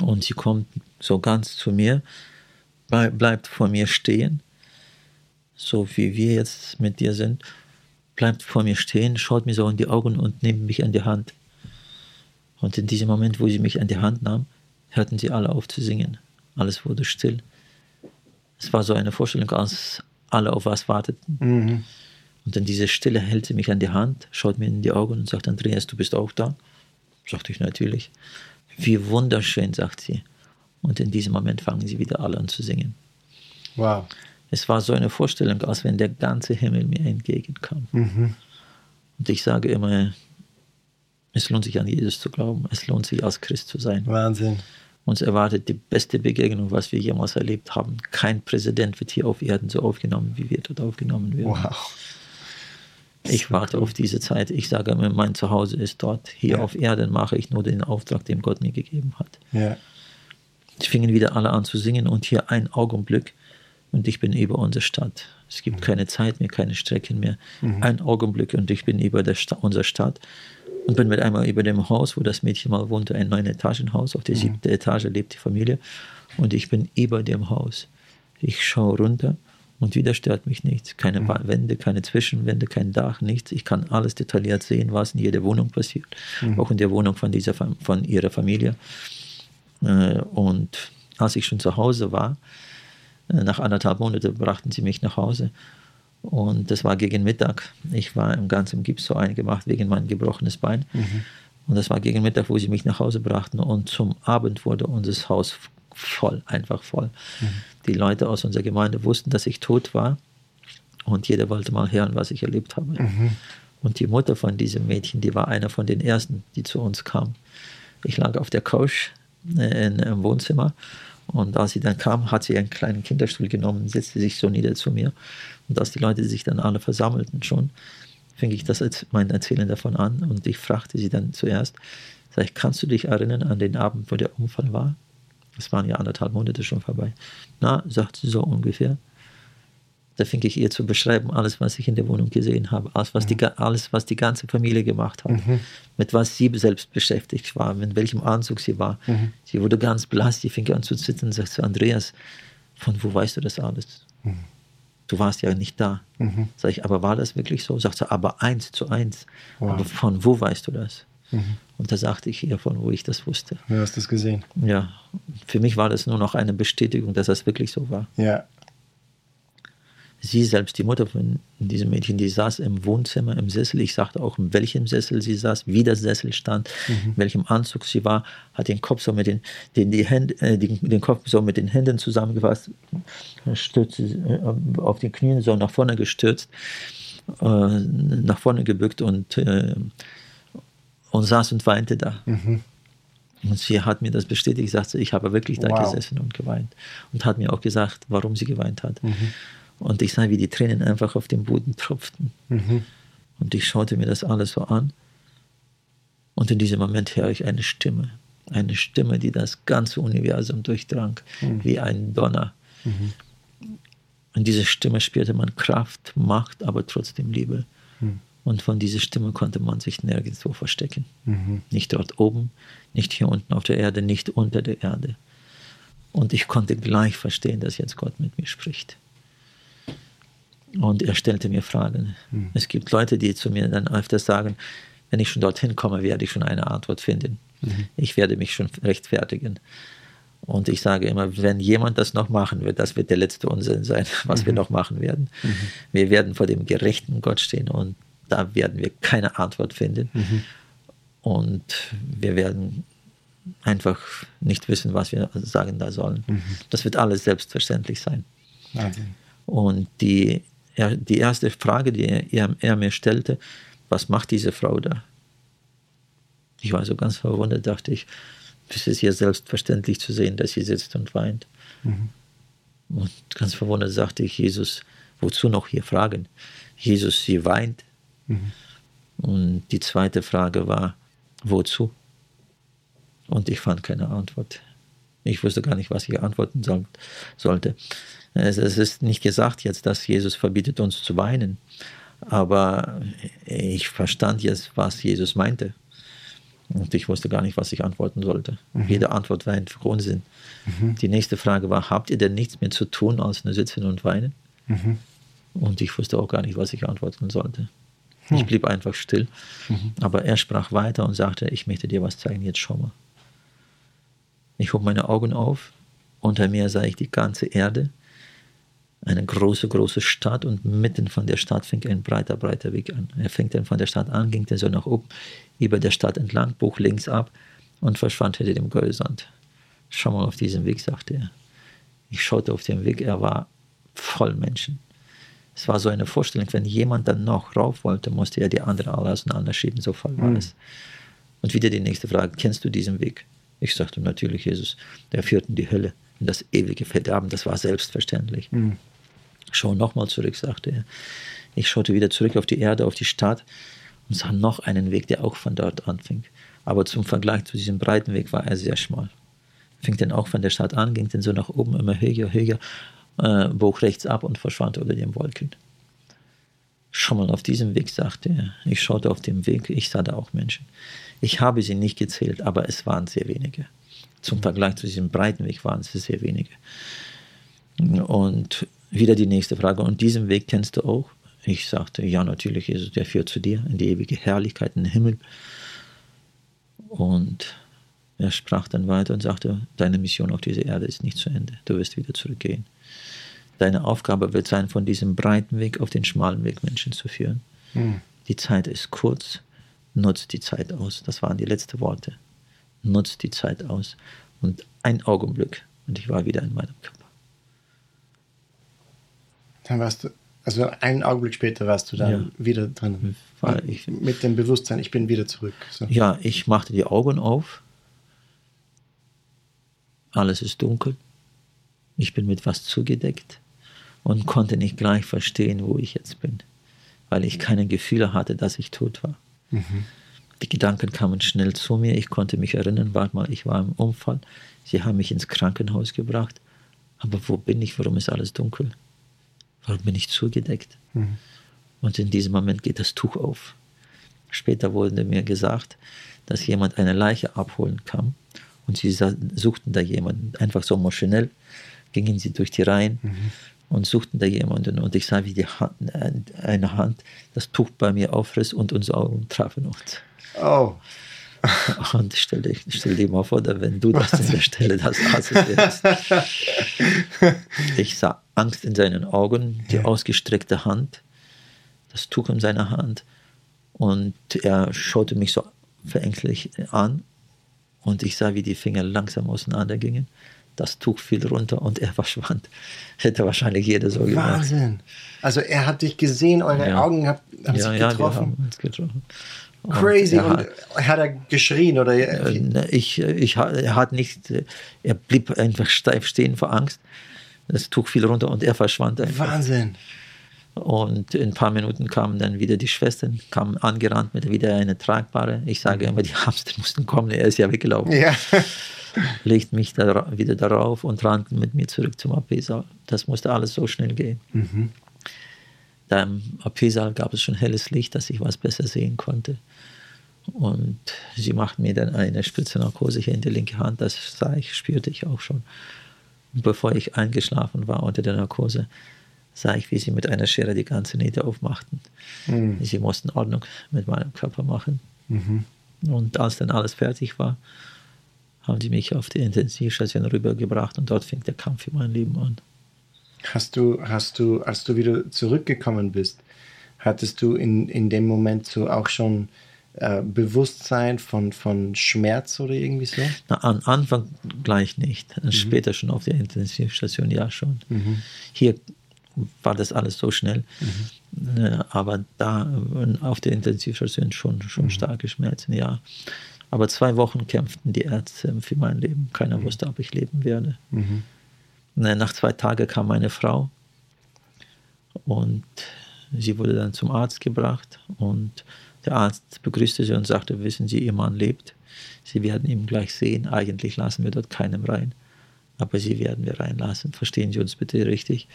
Und sie kommt so ganz zu mir, bleibt vor mir stehen, so wie wir jetzt mit dir sind, bleibt vor mir stehen, schaut mir so in die Augen und nimmt mich an die Hand. Und in diesem Moment, wo sie mich an die Hand nahm, hörten sie alle auf zu singen. Alles wurde still. Es war so eine Vorstellung, als alle auf was warteten. Mhm. Und dann diese Stille hält sie mich an die Hand, schaut mir in die Augen und sagt, Andreas, du bist auch da? Sagte ich natürlich. Wie wunderschön, sagt sie. Und in diesem Moment fangen sie wieder alle an zu singen. Wow. Es war so eine Vorstellung, als wenn der ganze Himmel mir entgegenkam. Mhm. Und ich sage immer, es lohnt sich an Jesus zu glauben. Es lohnt sich als Christ zu sein. Wahnsinn. Uns erwartet die beste Begegnung, was wir jemals erlebt haben. Kein Präsident wird hier auf Erden so aufgenommen, wie wir dort aufgenommen werden. Wow. Ich warte auf diese Zeit. Ich sage immer, mein Zuhause ist dort. Hier ja. auf Erden mache ich nur den Auftrag, den Gott mir gegeben hat. Ja. Sie fingen wieder alle an zu singen und hier ein Augenblick und ich bin über unsere Stadt. Es gibt mhm. keine Zeit mehr, keine Strecken mehr. Mhm. Ein Augenblick und ich bin über Sta unsere Stadt und bin mit einmal über dem Haus, wo das Mädchen mal wohnte, ein neun Etagenhaus. Auf der mhm. siebten Etage lebt die Familie und ich bin über dem Haus. Ich schaue runter und wieder stört mich nichts. Keine mhm. Wände, keine Zwischenwände, kein Dach, nichts. Ich kann alles detailliert sehen, was in jeder Wohnung passiert. Mhm. Auch in der Wohnung von, dieser, von ihrer Familie. Äh, und als ich schon zu Hause war, äh, nach anderthalb Monaten brachten sie mich nach Hause. Und das war gegen Mittag. Ich war im ganzen Gips so eingemacht wegen meinem gebrochenes Bein. Mhm. Und das war gegen Mittag, wo sie mich nach Hause brachten. Und zum Abend wurde unser Haus voll, einfach voll. Mhm. Die Leute aus unserer Gemeinde wussten, dass ich tot war. Und jeder wollte mal hören, was ich erlebt habe. Mhm. Und die Mutter von diesem Mädchen, die war einer von den ersten, die zu uns kam. Ich lag auf der Couch äh, in, im Wohnzimmer und als sie dann kam, hat sie einen kleinen Kinderstuhl genommen, setzte sich so nieder zu mir. Und als die Leute sich dann alle versammelten schon, fing ich das als mein Erzählen davon an und ich fragte sie dann zuerst, sag ich, kannst du dich erinnern an den Abend, wo der Unfall war? Das waren ja anderthalb Monate schon vorbei. Na, sagt sie so ungefähr. Da fing ich ihr zu beschreiben, alles, was ich in der Wohnung gesehen habe, alles, was, mhm. die, alles, was die ganze Familie gemacht hat, mhm. mit was sie selbst beschäftigt war, mit welchem Anzug sie war. Mhm. Sie wurde ganz blass, sie fing an zu zittern und sagte zu Andreas, von wo weißt du das alles? Mhm. Du warst ja nicht da. Mhm. Sag ich, aber war das wirklich so? Sagt sie, aber eins zu eins. Wow. Aber von wo weißt du das? Mhm. Und da sagte ich ihr, von wo ich das wusste. Du hast das gesehen. Ja, für mich war das nur noch eine Bestätigung, dass das wirklich so war. Ja, Sie selbst, die Mutter von diesem Mädchen, die saß im Wohnzimmer im Sessel. Ich sagte auch, in welchem Sessel sie saß, wie der Sessel stand, mhm. in welchem Anzug sie war, hat den Kopf so mit den, den, die Hände, äh, den, den Kopf so mit den Händen zusammengefasst, stürzte äh, auf den Knien so nach vorne gestürzt, äh, nach vorne gebückt und, äh, und saß und weinte da. Mhm. Und sie hat mir das bestätigt, sagte, ich habe wirklich da wow. gesessen und geweint. Und hat mir auch gesagt, warum sie geweint hat. Mhm. Und ich sah, wie die Tränen einfach auf den Boden tropften. Mhm. Und ich schaute mir das alles so an. Und in diesem Moment höre ich eine Stimme. Eine Stimme, die das ganze Universum durchdrang, mhm. wie ein Donner. Mhm. In dieser Stimme spürte man Kraft, Macht, aber trotzdem Liebe. Mhm. Und von dieser Stimme konnte man sich nirgendwo verstecken. Mhm. Nicht dort oben, nicht hier unten auf der Erde, nicht unter der Erde. Und ich konnte gleich verstehen, dass jetzt Gott mit mir spricht. Und er stellte mir Fragen. Mhm. Es gibt Leute, die zu mir dann öfters sagen, wenn ich schon dorthin komme, werde ich schon eine Antwort finden. Mhm. Ich werde mich schon rechtfertigen. Und ich sage immer, wenn jemand das noch machen wird, das wird der letzte Unsinn sein, [laughs] was mhm. wir noch machen werden. Mhm. Wir werden vor dem gerechten Gott stehen und da werden wir keine Antwort finden. Mhm. Und wir werden einfach nicht wissen, was wir sagen da sollen. Mhm. Das wird alles selbstverständlich sein. Wahnsinn. Und die er, die erste Frage, die er, er, mir stellte, was macht diese Frau da? Ich war so ganz verwundert, dachte ich, es ist ihr selbstverständlich zu sehen, dass sie sitzt und weint. Mhm. Und ganz verwundert sagte ich, Jesus, wozu noch hier fragen? Jesus, sie weint. Mhm. Und die zweite Frage war, wozu? Und ich fand keine Antwort. Ich wusste gar nicht, was ich antworten soll, sollte. Es, es ist nicht gesagt jetzt, dass Jesus verbietet uns zu weinen, aber ich verstand jetzt, was Jesus meinte. Und ich wusste gar nicht, was ich antworten sollte. Mhm. Jede Antwort war einfach Unsinn. Mhm. Die nächste Frage war, habt ihr denn nichts mehr zu tun, als nur sitzen und weinen? Mhm. Und ich wusste auch gar nicht, was ich antworten sollte. Ich hm. blieb einfach still. Mhm. Aber er sprach weiter und sagte, ich möchte dir was zeigen, jetzt schau mal. Ich hob meine Augen auf. Unter mir sah ich die ganze Erde. Eine große, große Stadt und mitten von der Stadt fing ein breiter, breiter Weg an. Er fängt dann von der Stadt an, ging dann so nach oben, über der Stadt entlang, bog links ab und verschwand hinter dem Gölsand. Schau mal auf diesen Weg, sagte er. Ich schaute auf den Weg, er war voll Menschen. Es war so eine Vorstellung, wenn jemand dann noch rauf wollte, musste er die anderen alle auseinanderschieben, so voll war mhm. es. Und wieder die nächste Frage, kennst du diesen Weg? Ich sagte, natürlich, Jesus, der führt in die Hölle, in das ewige Verderben, das war selbstverständlich. Mhm. Schau nochmal zurück, sagte er. Ich schaute wieder zurück auf die Erde, auf die Stadt und sah noch einen Weg, der auch von dort anfing. Aber zum Vergleich zu diesem breiten Weg war er sehr schmal. Fing dann auch von der Stadt an, ging dann so nach oben, immer höher, höher, äh, bog rechts ab und verschwand unter den Wolken. Schau mal auf diesem Weg, sagte er. Ich schaute auf den Weg, ich sah da auch Menschen. Ich habe sie nicht gezählt, aber es waren sehr wenige. Zum Vergleich zu diesem breiten Weg waren es sehr wenige. Und wieder die nächste Frage. Und diesen Weg kennst du auch? Ich sagte, ja, natürlich, Jesus, der führt zu dir in die ewige Herrlichkeit, in den Himmel. Und er sprach dann weiter und sagte, deine Mission auf dieser Erde ist nicht zu Ende. Du wirst wieder zurückgehen. Deine Aufgabe wird sein, von diesem breiten Weg auf den schmalen Weg Menschen zu führen. Mhm. Die Zeit ist kurz, nutzt die Zeit aus. Das waren die letzten Worte. Nutzt die Zeit aus. Und ein Augenblick und ich war wieder in meinem Körper. Dann warst du, also einen Augenblick später warst du dann ja. wieder drin. War ich, mit dem Bewusstsein, ich bin wieder zurück. So. Ja, ich machte die Augen auf. Alles ist dunkel. Ich bin mit was zugedeckt und konnte nicht gleich verstehen, wo ich jetzt bin, weil ich keine Gefühle hatte, dass ich tot war. Mhm. Die Gedanken kamen schnell zu mir. Ich konnte mich erinnern, warte mal, ich war im Unfall. Sie haben mich ins Krankenhaus gebracht. Aber wo bin ich? Warum ist alles dunkel? Warum bin ich zugedeckt? Mhm. Und in diesem Moment geht das Tuch auf. Später wurde mir gesagt, dass jemand eine Leiche abholen kam und sie suchten da jemanden. Einfach so maschinell gingen sie durch die Reihen mhm und suchten da jemanden und ich sah, wie die Hand, eine Hand das Tuch bei mir aufriss und unsere Augen trafen uns. Oh. Und stell, dich, stell dir mal vor, wenn du das an der Stelle das Arztes wärst. Ich sah Angst in seinen Augen, die ja. ausgestreckte Hand, das Tuch in seiner Hand und er schaute mich so verängstlich an und ich sah, wie die Finger langsam auseinandergingen das Tuch fiel runter und er [laughs] verschwand. Hätte wahrscheinlich jeder so gemacht. Wahnsinn. Also er hat dich gesehen, eure ja. Augen haben, haben ja, sich getroffen. Ja, wir haben uns getroffen. Crazy. Und, und hat er geschrien oder? Äh, ne, ich, ich, er hat nicht, er blieb einfach steif stehen vor Angst. Das Tuch fiel runter und er verschwand einfach. Wahnsinn. Und in ein paar Minuten kamen dann wieder die Schwestern, kamen angerannt mit wieder eine tragbare. Ich sage immer, die Hamster mussten kommen, er ist ja weggelaufen. Ja. [laughs] legt mich da, wieder darauf und rannten mit mir zurück zum AP-Saal. Das musste alles so schnell gehen. Mhm. Da im AP-Saal gab es schon helles Licht, dass ich was besser sehen konnte. Und sie machten mir dann eine Spitznarkose hier in die linke Hand. Das sah ich, spürte ich auch schon. Bevor ich eingeschlafen war unter der Narkose, sah ich, wie sie mit einer Schere die ganze Nähte aufmachten. Mhm. Sie mussten Ordnung mit meinem Körper machen. Mhm. Und als dann alles fertig war, haben die mich auf die Intensivstation rübergebracht und dort fing der Kampf für mein Leben an. Hast du, hast du, als du wieder zurückgekommen bist, hattest du in, in dem Moment so auch schon äh, Bewusstsein von, von Schmerz oder irgendwie so? Na, am Anfang gleich nicht. Mhm. Später schon auf der Intensivstation, ja schon. Mhm. Hier war das alles so schnell. Mhm. Äh, aber da auf der Intensivstation schon, schon mhm. starke Schmerzen, ja. Aber zwei Wochen kämpften die Ärzte für mein Leben. Keiner mhm. wusste, ob ich leben werde. Mhm. Nach zwei Tagen kam meine Frau und sie wurde dann zum Arzt gebracht und der Arzt begrüßte sie und sagte, wissen Sie, Ihr Mann lebt. Sie werden ihn gleich sehen. Eigentlich lassen wir dort keinem rein, aber Sie werden wir reinlassen. Verstehen Sie uns bitte richtig.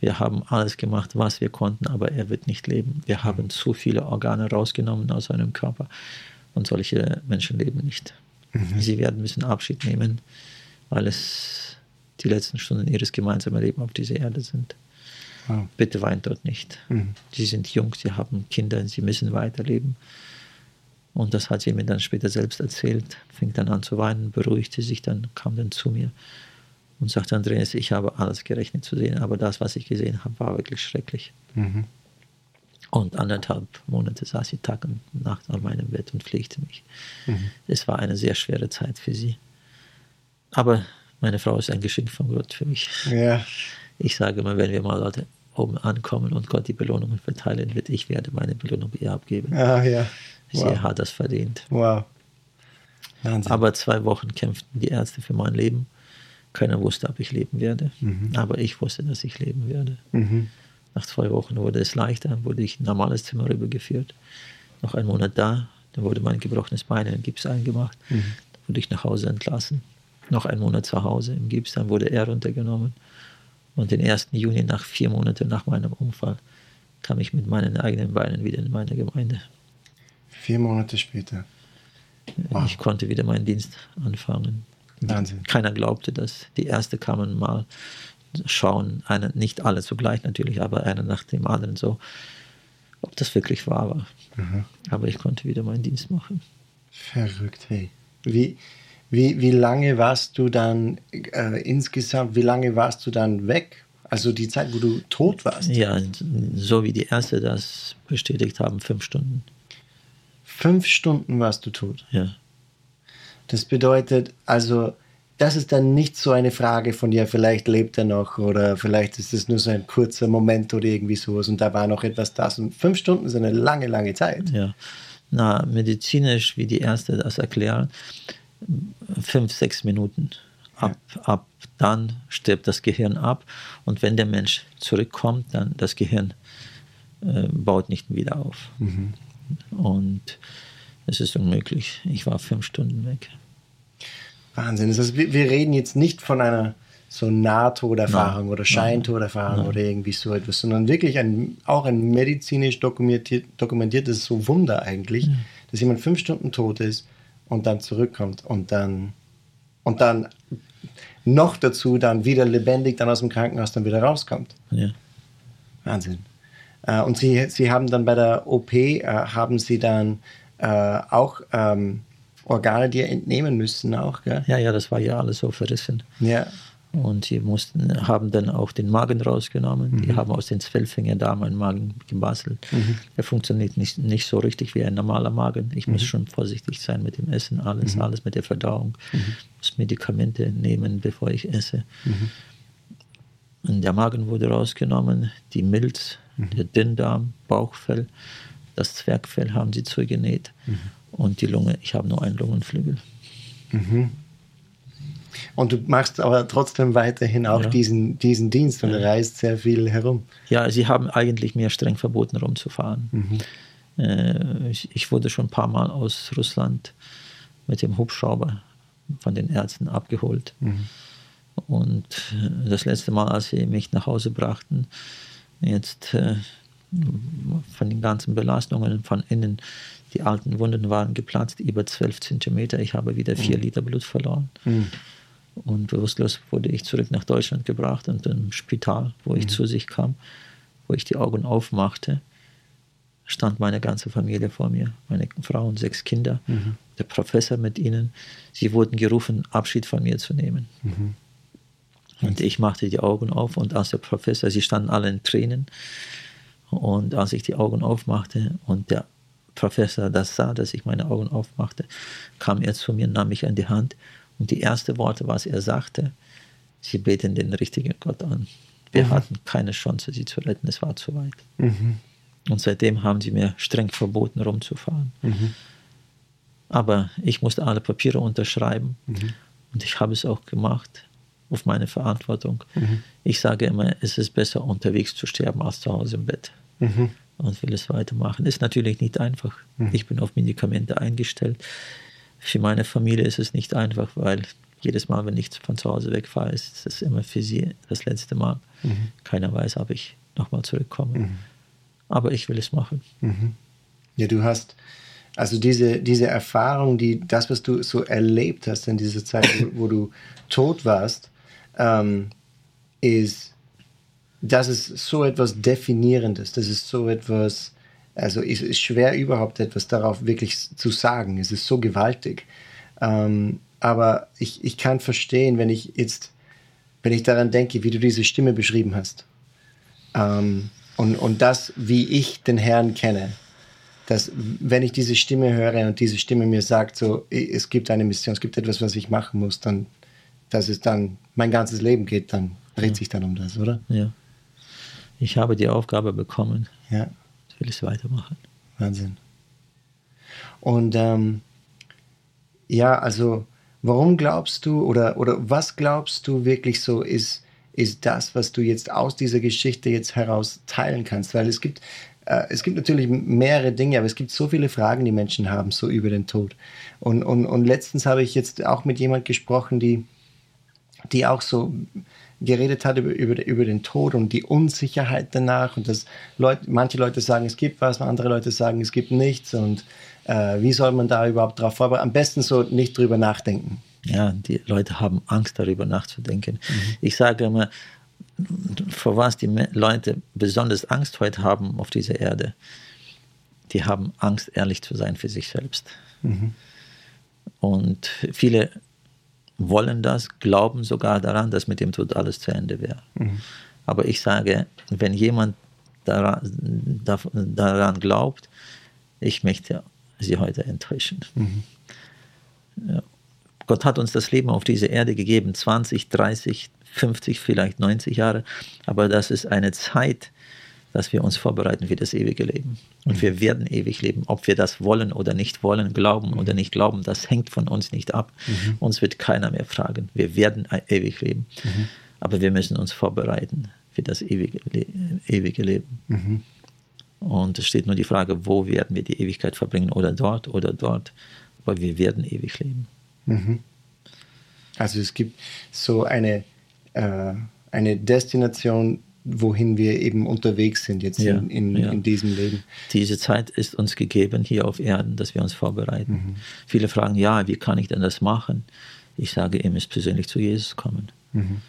Wir haben alles gemacht, was wir konnten, aber er wird nicht leben. Wir haben mhm. zu viele Organe rausgenommen aus seinem Körper. Und solche Menschen leben nicht. Mhm. Sie werden müssen Abschied nehmen, weil es die letzten Stunden ihres gemeinsamen Lebens auf dieser Erde sind. Wow. Bitte weint dort nicht. Mhm. Sie sind jung, sie haben Kinder, sie müssen weiterleben. Und das hat sie mir dann später selbst erzählt, fing dann an zu weinen, beruhigte sich dann, kam dann zu mir und sagte, Andreas, ich habe alles gerechnet zu sehen, aber das, was ich gesehen habe, war wirklich schrecklich. Mhm. Und anderthalb Monate saß sie Tag und Nacht an meinem Bett und pflegte mich. Mhm. Es war eine sehr schwere Zeit für sie. Aber meine Frau ist ein Geschenk von Gott für mich. Ja. Ich sage immer, wenn wir mal Leute oben ankommen und Gott die Belohnungen verteilen wird, ich werde meine Belohnung ihr abgeben. Ah, ja. Wow. Sie hat das verdient. Wow. Wahnsinn. Aber zwei Wochen kämpften die Ärzte für mein Leben. Keiner wusste, ob ich leben werde. Mhm. Aber ich wusste, dass ich leben werde. Mhm. Nach zwei Wochen wurde es leichter, wurde ich in ein normales Zimmer rübergeführt. Noch einen Monat da, dann wurde mein gebrochenes Bein in den Gips eingemacht. Mhm. Dann wurde ich nach Hause entlassen. Noch einen Monat zu Hause im Gips, dann wurde er runtergenommen. Und den 1. Juni, nach vier Monaten nach meinem Unfall, kam ich mit meinen eigenen Beinen wieder in meine Gemeinde. Vier Monate später. Wow. Ich konnte wieder meinen Dienst anfangen. Wahnsinn. Keiner glaubte das. Die erste kamen mal schauen, eine, nicht alle zugleich natürlich, aber einer nach dem anderen so, ob das wirklich wahr war. Mhm. Aber ich konnte wieder meinen Dienst machen. Verrückt, hey. Wie, wie, wie lange warst du dann äh, insgesamt, wie lange warst du dann weg? Also die Zeit, wo du tot warst? Ja, so wie die Erste das bestätigt haben, fünf Stunden. Fünf Stunden warst du tot? Ja. Das bedeutet, also das ist dann nicht so eine Frage von, ja, vielleicht lebt er noch oder vielleicht ist es nur so ein kurzer Moment oder irgendwie sowas und da war noch etwas das. Und fünf Stunden ist eine lange, lange Zeit. Ja. Na, medizinisch, wie die Ärzte das erklären, fünf, sechs Minuten. Ab, ab dann stirbt das Gehirn ab und wenn der Mensch zurückkommt, dann das Gehirn äh, baut nicht wieder auf. Mhm. Und es ist unmöglich. Ich war fünf Stunden weg. Wahnsinn. Das heißt, wir, reden jetzt nicht von einer so Nahtoderfahrung oder Scheintoderfahrung oder irgendwie so etwas, sondern wirklich ein, auch ein medizinisch dokumentiert, dokumentiertes so Wunder eigentlich, ja. dass jemand fünf Stunden tot ist und dann zurückkommt und dann und dann noch dazu dann wieder lebendig dann aus dem Krankenhaus dann wieder rauskommt. Ja. Wahnsinn. Äh, und Sie, Sie haben dann bei der OP, äh, haben Sie dann äh, auch ähm, Organe dir entnehmen müssen auch, gell? Ja, ja, das war ja alles so verrissen. Ja. Und sie mussten, haben dann auch den Magen rausgenommen. Mhm. Die haben aus den Zwölffingerdarm einen Magen gebastelt. Mhm. Der funktioniert nicht, nicht so richtig wie ein normaler Magen. Ich mhm. muss schon vorsichtig sein mit dem Essen, alles, mhm. alles mit der Verdauung. Mhm. Muss Medikamente nehmen, bevor ich esse. Mhm. Und der Magen wurde rausgenommen, die Milz, der Dünndarm, Bauchfell, das Zwergfell haben sie zugenäht. Und die Lunge, ich habe nur einen Lungenflügel. Und du machst aber trotzdem weiterhin auch ja. diesen, diesen Dienst und ja. reist sehr viel herum. Ja, sie haben eigentlich mir streng verboten, rumzufahren. Mhm. Äh, ich, ich, wurde schon ein paar Mal aus Russland mit dem Hubschrauber von den Ärzten abgeholt. Mhm. Und äh, das letzte Mal, als sie mich nach Hause brachten, jetzt äh, von den ganzen Belastungen von innen, die alten Wunden waren geplatzt, über 12 Zentimeter. Ich habe wieder vier mhm. Liter Blut verloren. Mhm. Und bewusstlos wurde ich zurück nach Deutschland gebracht und im Spital, wo ich mhm. zu sich kam, wo ich die Augen aufmachte, stand meine ganze Familie vor mir, meine Frau und sechs Kinder, mhm. der Professor mit ihnen. Sie wurden gerufen, Abschied von mir zu nehmen. Mhm. Und ich machte die Augen auf und als der Professor, sie standen alle in Tränen, und als ich die Augen aufmachte und der Professor das sah, dass ich meine Augen aufmachte, kam er zu mir, nahm mich an die Hand und die ersten Worte, was er sagte, sie beten den richtigen Gott an. Wir mhm. hatten keine Chance, sie zu retten, es war zu weit. Mhm. Und seitdem haben sie mir streng verboten, rumzufahren. Mhm. Aber ich musste alle Papiere unterschreiben mhm. und ich habe es auch gemacht auf meine Verantwortung. Mhm. Ich sage immer, es ist besser unterwegs zu sterben als zu Hause im Bett. Mhm. Und will es weitermachen. Ist natürlich nicht einfach. Ich bin auf Medikamente eingestellt. Für meine Familie ist es nicht einfach, weil jedes Mal, wenn ich von zu Hause wegfahre, ist es immer für sie das letzte Mal. Mhm. Keiner weiß, ob ich nochmal zurückkomme. Mhm. Aber ich will es machen. Mhm. Ja, du hast also diese, diese Erfahrung, die, das, was du so erlebt hast in dieser Zeit, wo, wo du tot warst, ähm, ist, das ist so etwas Definierendes, das ist so etwas, Also es ist schwer überhaupt etwas darauf wirklich zu sagen. Es ist so gewaltig. Ähm, aber ich, ich kann verstehen, wenn ich jetzt, wenn ich daran denke, wie du diese Stimme beschrieben hast. Ähm, und, und das, wie ich den Herrn kenne. Dass, wenn ich diese Stimme höre und diese Stimme mir sagt, so, es gibt eine Mission, es gibt etwas, was ich machen muss, dann, dass es dann mein ganzes Leben geht, dann dreht ja. sich dann um das, oder? Ja. Ich habe die Aufgabe bekommen. Ja. Ich will es weitermachen. Wahnsinn. Und ähm, ja, also warum glaubst du oder, oder was glaubst du wirklich so ist, ist das, was du jetzt aus dieser Geschichte jetzt heraus teilen kannst? Weil es gibt, äh, es gibt natürlich mehrere Dinge, aber es gibt so viele Fragen, die Menschen haben, so über den Tod. Und, und, und letztens habe ich jetzt auch mit jemand gesprochen, die, die auch so geredet hat über, über, über den Tod und die Unsicherheit danach und dass Leute, manche Leute sagen, es gibt was, andere Leute sagen, es gibt nichts und äh, wie soll man da überhaupt darauf vorbereiten? Am besten so nicht drüber nachdenken. Ja, die Leute haben Angst darüber nachzudenken. Mhm. Ich sage immer, vor was die Leute besonders Angst heute haben auf dieser Erde, die haben Angst, ehrlich zu sein für sich selbst. Mhm. Und viele wollen das, glauben sogar daran, dass mit dem Tod alles zu Ende wäre. Mhm. Aber ich sage, wenn jemand daran, daran, glaubt, ich möchte sie heute enttäuschen. Mhm. Ja. Gott hat uns das Leben auf dieser Erde gegeben, 20, 30, 50, vielleicht 90 Jahre, aber das ist eine Zeit, dass wir uns vorbereiten für das ewige Leben. Und wir werden ewig leben. Ob wir das wollen oder nicht wollen, glauben mhm. oder nicht glauben, das hängt von uns nicht ab. Mhm. Uns wird keiner mehr fragen. Wir werden ewig leben. Mhm. Aber wir müssen uns vorbereiten für das ewige, Le ewige Leben. Mhm. Und es steht nur die Frage, wo werden wir die Ewigkeit verbringen? Oder dort oder dort. Aber wir werden ewig leben. Mhm. Also es gibt so eine, äh, eine Destination, wohin wir eben unterwegs sind jetzt ja, in, in, ja. in, diesem Leben. Diese Zeit ist uns gegeben hier auf Erden, dass wir uns vorbereiten. Mhm. Viele fragen, ja, wie kann ich denn das machen? Ich sage, ihr müsst persönlich zu Jesus kommen mhm.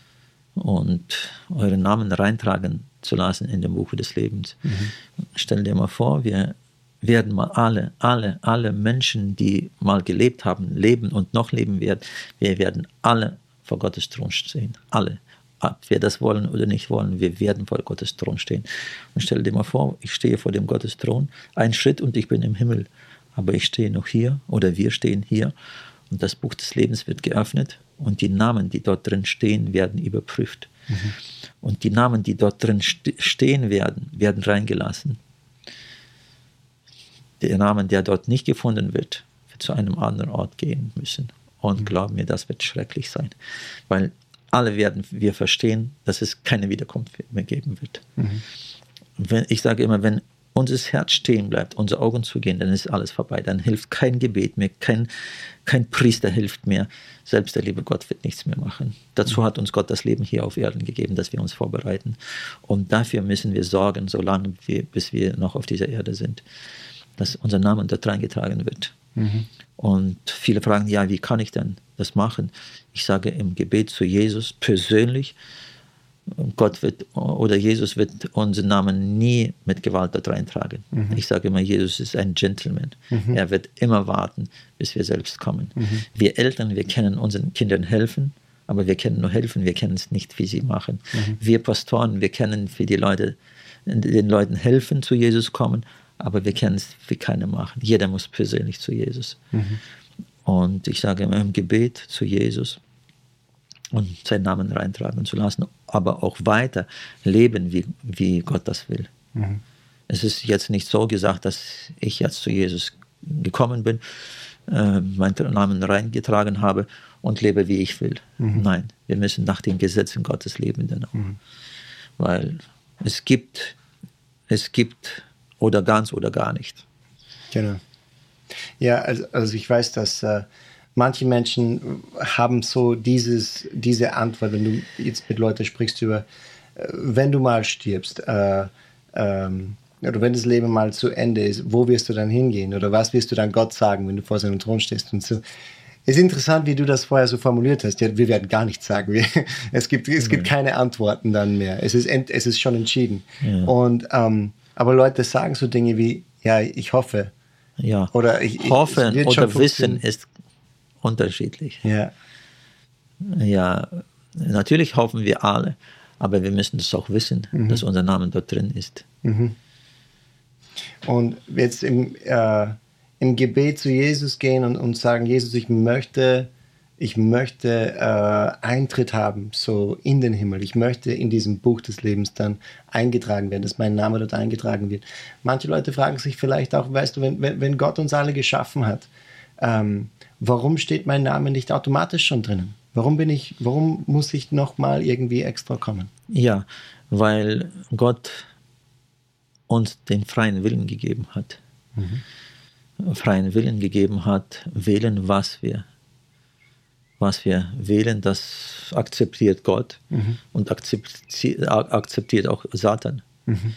und euren Namen reintragen zu lassen in dem Buch des Lebens. Mhm. Stell dir mal vor, wir werden mal alle, alle, alle Menschen, die mal gelebt haben, leben und noch leben werden, wir werden alle vor Gottes Thron stehen. Alle ob wir das wollen oder nicht wollen, wir werden vor Gottes Thron stehen. Und stell dir mal vor, ich stehe vor dem Gottes Thron, ein Schritt und ich bin im Himmel. Aber ich stehe noch hier oder wir stehen hier und das Buch des Lebens wird geöffnet und die Namen, die dort drin stehen, werden überprüft. Mhm. Und die Namen, die dort drin stehen werden, werden reingelassen. Der Name, der dort nicht gefunden wird, wird zu einem anderen Ort gehen müssen. Und mhm. glaub mir, das wird schrecklich sein. Weil alle werden wir verstehen, dass es keine Wiederkunft mehr geben wird. Mhm. Wenn, ich sage immer, wenn unser Herz stehen bleibt, unsere Augen zugehen, dann ist alles vorbei. Dann hilft kein Gebet mehr, kein, kein Priester hilft mehr. Selbst der liebe Gott wird nichts mehr machen. Dazu hat uns Gott das Leben hier auf Erden gegeben, dass wir uns vorbereiten. Und dafür müssen wir sorgen, solange wir, bis wir noch auf dieser Erde sind, dass unser Name dort reingetragen wird. Mhm. Und viele fragen, ja, wie kann ich denn das machen? Ich sage im Gebet zu Jesus persönlich, Gott wird oder Jesus wird unseren Namen nie mit Gewalt dort reintragen. Mhm. Ich sage immer, Jesus ist ein Gentleman. Mhm. Er wird immer warten, bis wir selbst kommen. Mhm. Wir Eltern, wir können unseren Kindern helfen, aber wir können nur helfen, wir kennen es nicht, wie sie machen. Mhm. Wir Pastoren, wir können für die Leute, den Leuten helfen, zu Jesus kommen, aber wir können es wie keiner machen. Jeder muss persönlich zu Jesus. Und ich sage immer im Gebet zu Jesus und seinen Namen reintragen zu lassen, aber auch weiter leben, wie, wie Gott das will. Mhm. Es ist jetzt nicht so gesagt, dass ich jetzt zu Jesus gekommen bin, äh, meinen Namen reingetragen habe und lebe, wie ich will. Mhm. Nein, wir müssen nach den Gesetzen Gottes leben. Dann mhm. Weil es gibt, es gibt oder ganz oder gar nicht. Genau. Ja, also, also ich weiß, dass äh, manche Menschen haben so dieses, diese Antwort, wenn du jetzt mit Leuten sprichst über, äh, wenn du mal stirbst, äh, ähm, oder wenn das Leben mal zu Ende ist, wo wirst du dann hingehen? Oder was wirst du dann Gott sagen, wenn du vor seinem Thron stehst? Und so. Es ist interessant, wie du das vorher so formuliert hast. Ja, wir werden gar nichts sagen. Wir, [laughs] es gibt, es gibt keine Antworten dann mehr. Es ist, es ist schon entschieden. Ja. Und, ähm, aber Leute sagen so Dinge wie, Ja, ich hoffe. Ja. Oder ich, ich Hoffen oder Wissen ist unterschiedlich. Ja. Ja, natürlich hoffen wir alle, aber wir müssen es auch wissen, mhm. dass unser Name dort drin ist. Mhm. Und jetzt im, äh, im Gebet zu Jesus gehen und, und sagen, Jesus, ich möchte, ich möchte äh, Eintritt haben, so in den Himmel. Ich möchte in diesem Buch des Lebens dann eingetragen werden, dass mein Name dort eingetragen wird. Manche Leute fragen sich vielleicht auch, weißt du, wenn, wenn, wenn Gott uns alle geschaffen hat, ähm, warum steht mein Name nicht automatisch schon drinnen? Warum bin ich, warum muss ich nochmal irgendwie extra kommen? Ja, weil Gott uns den freien Willen gegeben hat. Mhm. Freien Willen gegeben hat, wählen, was wir. Was wir wählen, das akzeptiert Gott mhm. und akzeptiert, akzeptiert auch Satan. Mhm.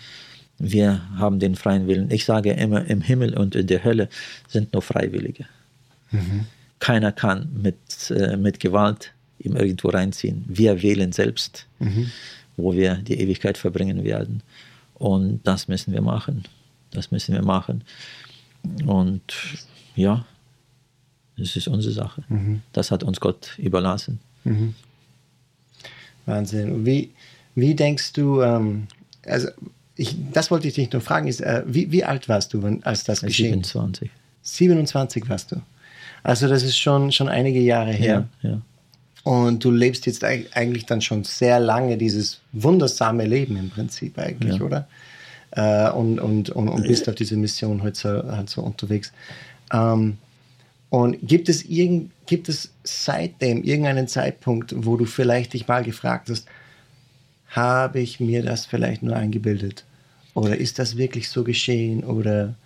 Wir haben den freien Willen. Ich sage immer, im Himmel und in der Hölle sind nur Freiwillige. Mhm. Keiner kann mit, äh, mit Gewalt ihm irgendwo reinziehen. Wir wählen selbst, mhm. wo wir die Ewigkeit verbringen werden. Und das müssen wir machen. Das müssen wir machen. Und ja, das ist unsere Sache. Mhm. Das hat uns Gott überlassen. Mhm. Wahnsinn. Wie, wie denkst du, ähm, also ich, das wollte ich dich nur fragen, ist, äh, wie, wie alt warst du, als das geschehen 27. 27 warst du. Also das ist schon, schon einige Jahre her. Ja, ja. Und du lebst jetzt eigentlich dann schon sehr lange dieses wundersame Leben im Prinzip eigentlich, ja. oder? Äh, und, und, und, und, bist auf diese Mission halt so, halt so unterwegs. Ähm, und gibt es, irgend, gibt es seitdem irgendeinen Zeitpunkt, wo du vielleicht dich mal gefragt hast, habe ich mir das vielleicht nur eingebildet? Oder ist das wirklich so geschehen? Oder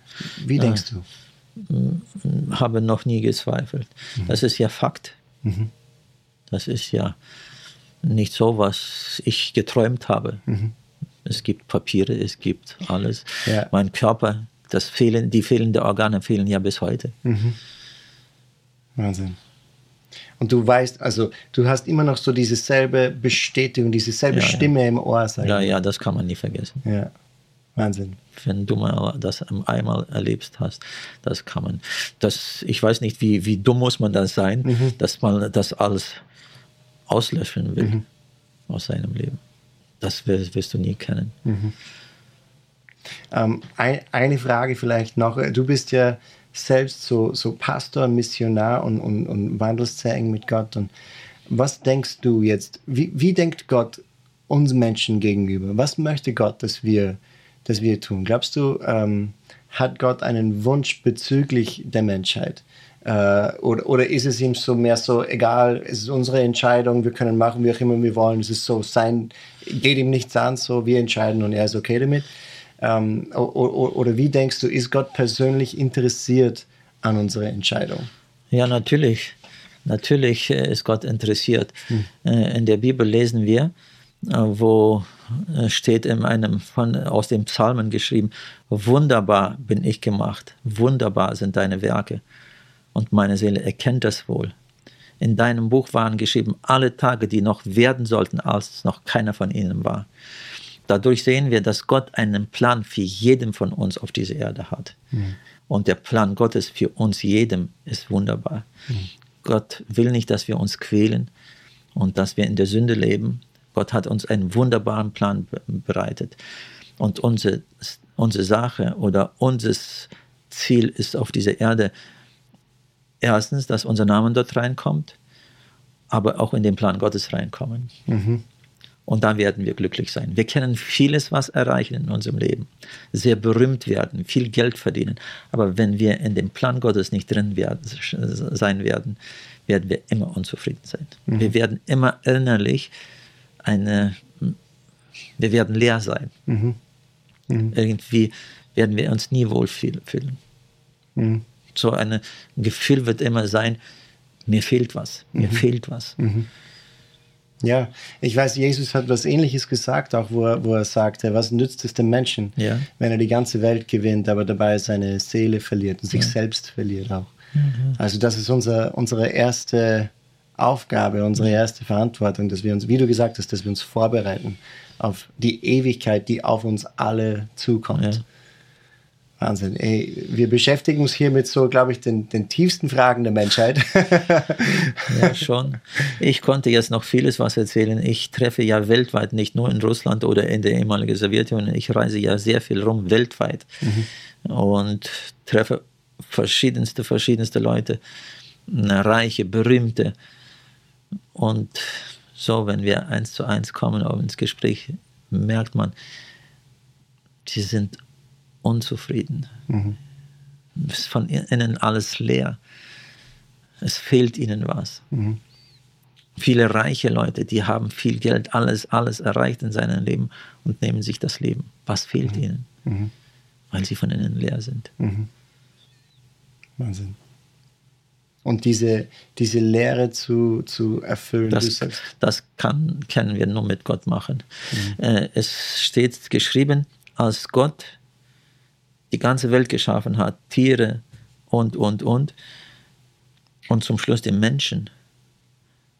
wie denkst du? Habe noch nie gezweifelt. Mhm. Das ist ja Fakt. Mhm. Das ist ja nicht so, was ich geträumt habe. Mhm. Es gibt Papiere, es gibt alles. Ja. Mein Körper, das fehlen, die fehlenden Organe fehlen ja bis heute. Wahnsinn. Und du weißt, also du hast immer noch so diese selbe Bestätigung, diese selbe ja, Stimme ja. im Ohr. Ja, ja, das kann man nie vergessen. Ja, Wahnsinn. Wenn du mal das einmal erlebst hast, das kann man. Das, ich weiß nicht, wie, wie dumm muss man das sein, mhm. dass man das alles auslöschen will mhm. aus seinem Leben. Das wirst, wirst du nie kennen. Mhm. Ähm, ein, eine Frage vielleicht noch. Du bist ja selbst so, so Pastor, Missionar und, und, und wandelst sehr eng mit Gott. Und was denkst du jetzt, wie, wie denkt Gott uns Menschen gegenüber? Was möchte Gott, dass wir, dass wir tun? Glaubst du, ähm, hat Gott einen Wunsch bezüglich der Menschheit? Äh, oder, oder ist es ihm so mehr so, egal, es ist unsere Entscheidung, wir können machen, wie auch immer wir wollen, es ist so, sein, geht ihm nichts an, so, wir entscheiden und er ist okay damit. Ähm, oder, wie denkst du, ist Gott persönlich interessiert an unserer Entscheidung? Ja, natürlich. Natürlich äh, ist Gott interessiert. Hm. Äh, in der Bibel lesen wir, wo steht in einem von, aus dem Psalmen geschrieben, wunderbar bin ich gemacht, wunderbar sind deine Werke und meine Seele erkennt das wohl. In deinem Buch waren geschrieben alle Tage, die noch werden sollten, als noch keiner von ihnen war. Dadurch sehen wir, dass Gott einen Plan für jeden von uns auf dieser Erde hat. Mhm. Und der Plan Gottes für uns jedem ist wunderbar. Mhm. Gott will nicht, dass wir uns quälen und dass wir in der Sünde leben. Gott hat uns einen wunderbaren Plan bereitet. Und unsere, unsere Sache oder unser Ziel ist auf dieser Erde, erstens, dass unser Name dort reinkommt, aber auch in den Plan Gottes reinkommen. Mhm. Und dann werden wir glücklich sein. Wir können vieles was erreichen in unserem Leben, sehr berühmt werden, viel Geld verdienen. Aber wenn wir in dem Plan Gottes nicht drin werden, sein werden, werden wir immer unzufrieden sein. Mhm. Wir werden immer innerlich eine, wir werden leer sein. Mhm. Mhm. Irgendwie werden wir uns nie wohlfühlen. Mhm so ein Gefühl wird immer sein, mir fehlt was, mir mhm. fehlt was. Ja, ich weiß, Jesus hat was Ähnliches gesagt, auch wo er, wo er sagte, was nützt es dem Menschen, ja. wenn er die ganze Welt gewinnt, aber dabei seine Seele verliert und sich ja. selbst verliert auch. Mhm. Also das ist unser, unsere erste Aufgabe, unsere erste Verantwortung, dass wir uns, wie du gesagt hast, dass wir uns vorbereiten auf die Ewigkeit, die auf uns alle zukommt. Ja. Wahnsinn. Ey, wir beschäftigen uns hier mit so, glaube ich, den, den tiefsten Fragen der Menschheit. [laughs] ja, schon. Ich konnte jetzt noch vieles was erzählen. Ich treffe ja weltweit, nicht nur in Russland oder in der ehemaligen Sowjetunion. Ich reise ja sehr viel rum, weltweit. Mhm. Und treffe verschiedenste, verschiedenste Leute. Reiche, berühmte. Und so, wenn wir eins zu eins kommen, auch ins Gespräch, merkt man, sie sind unzufrieden. Mhm. Es ist von innen alles leer. Es fehlt ihnen was. Mhm. Viele reiche Leute, die haben viel Geld, alles, alles erreicht in seinem Leben und nehmen sich das Leben. Was fehlt mhm. ihnen? Mhm. Weil sie von innen leer sind. Mhm. Wahnsinn. Und diese, diese Lehre zu, zu erfüllen. Das, das kann, können wir nur mit Gott machen. Mhm. Äh, es steht geschrieben, als Gott die ganze Welt geschaffen hat, Tiere und, und, und, und zum Schluss den Menschen.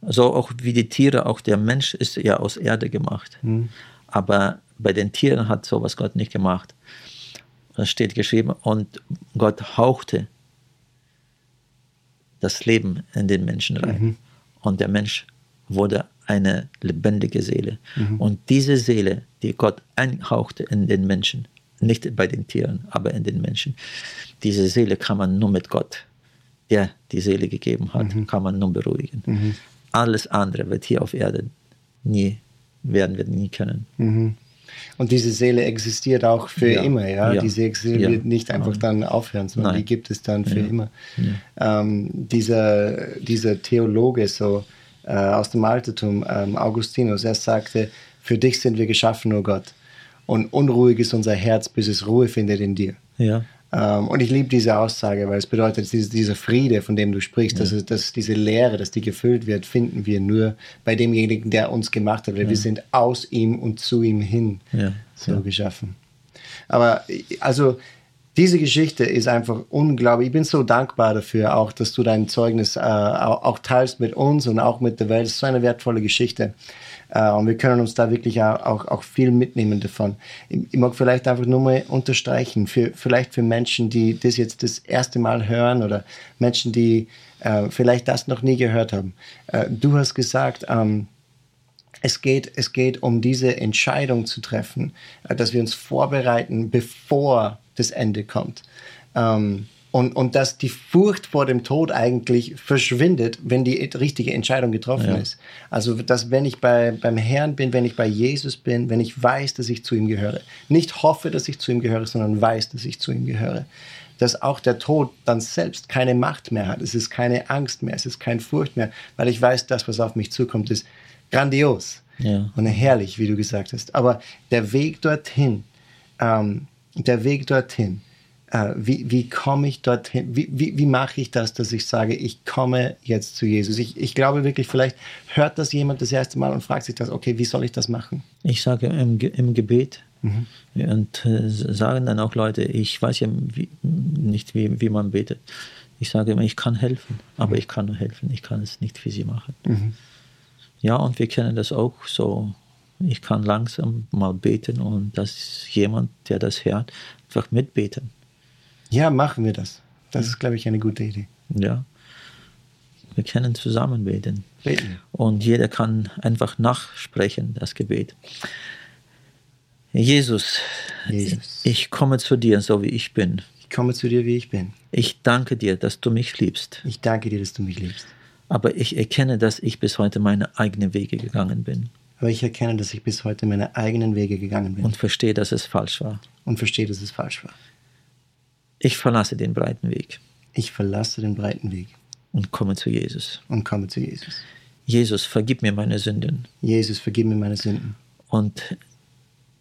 So auch wie die Tiere, auch der Mensch ist ja aus Erde gemacht. Mhm. Aber bei den Tieren hat sowas Gott nicht gemacht. Es steht geschrieben, und Gott hauchte das Leben in den Menschen rein. Mhm. Und der Mensch wurde eine lebendige Seele. Mhm. Und diese Seele, die Gott einhauchte in den Menschen, nicht bei den Tieren, aber in den Menschen. Diese Seele kann man nur mit Gott, der die Seele gegeben hat, mhm. kann man nur beruhigen. Mhm. Alles andere wird hier auf Erden nie, werden wir nie können. Mhm. Und diese Seele existiert auch für ja. immer, ja? ja. Diese Seele ja. wird nicht einfach dann aufhören, sondern Nein. die gibt es dann für immer. Ähm, dieser, dieser Theologe so äh, aus dem Altertum, ähm, Augustinus, er sagte, für dich sind wir geschaffen, nur Gott und unruhig ist unser Herz, bis es Ruhe findet in dir. Ja. Ähm, und ich liebe diese Aussage, weil es bedeutet, dieser Friede, von dem du sprichst, ja. dass, dass diese Leere, dass die gefüllt wird, finden wir nur bei demjenigen, der uns gemacht hat. Weil ja. wir sind aus ihm und zu ihm hin ja. so geschaffen. Aber also diese Geschichte ist einfach unglaublich. Ich bin so dankbar dafür, auch dass du dein Zeugnis äh, auch teilst mit uns und auch mit der Welt. Es ist so eine wertvolle Geschichte. Äh, und wir können uns da wirklich auch, auch viel mitnehmen davon. Ich, mag vielleicht einfach nur mal unterstreichen, für, vielleicht für Menschen, die das jetzt das erste Mal hören oder Menschen, die äh, vielleicht das noch nie gehört haben. Äh, du hast gesagt, ähm, es geht, es geht um diese Entscheidung zu treffen, äh, dass wir uns vorbereiten, bevor das Ende kommt. Ähm, und, und dass die Furcht vor dem Tod eigentlich verschwindet, wenn die richtige Entscheidung getroffen ja. ist. Also, dass wenn ich bei, beim Herrn bin, wenn ich bei Jesus bin, wenn ich weiß, dass ich zu ihm gehöre, nicht hoffe, dass ich zu ihm gehöre, sondern weiß, dass ich zu ihm gehöre, dass auch der Tod dann selbst keine Macht mehr hat. Es ist keine Angst mehr, es ist keine Furcht mehr, weil ich weiß, das, was auf mich zukommt, ist grandios ja. und herrlich, wie du gesagt hast. Aber der Weg dorthin, ähm, der Weg dorthin, äh, wie, wie komme ich dorthin? Wie, wie, wie mache ich das, dass ich sage, ich komme jetzt zu Jesus? Ich, ich glaube wirklich, vielleicht hört das jemand das erste Mal und fragt sich das, okay, wie soll ich das machen? Ich sage im, im Gebet. Mhm. Und äh, sagen dann auch Leute, ich weiß ja wie, nicht, wie, wie man betet. Ich sage immer, ich kann helfen, aber mhm. ich kann nur helfen, ich kann es nicht für sie machen. Mhm. Ja, und wir kennen das auch so. Ich kann langsam mal beten und dass jemand, der das hört, einfach mitbeten. Ja, machen wir das. Das ist, glaube ich, eine gute Idee. Ja. Wir können zusammen beten. beten. Und jeder kann einfach nachsprechen, das Gebet. Jesus, Jesus, ich komme zu dir, so wie ich bin. Ich komme zu dir, wie ich bin. Ich danke dir, dass du mich liebst. Ich danke dir, dass du mich liebst. Aber ich erkenne, dass ich bis heute meine eigenen Wege gegangen bin. Aber ich erkenne, dass ich bis heute meine eigenen Wege gegangen bin. Und verstehe, dass es falsch war. Und verstehe, dass es falsch war. Ich verlasse den breiten Weg. Ich verlasse den breiten Weg. Und komme zu Jesus. Und komme zu Jesus. Jesus, vergib mir meine Sünden. Jesus, vergib mir meine Sünden. Und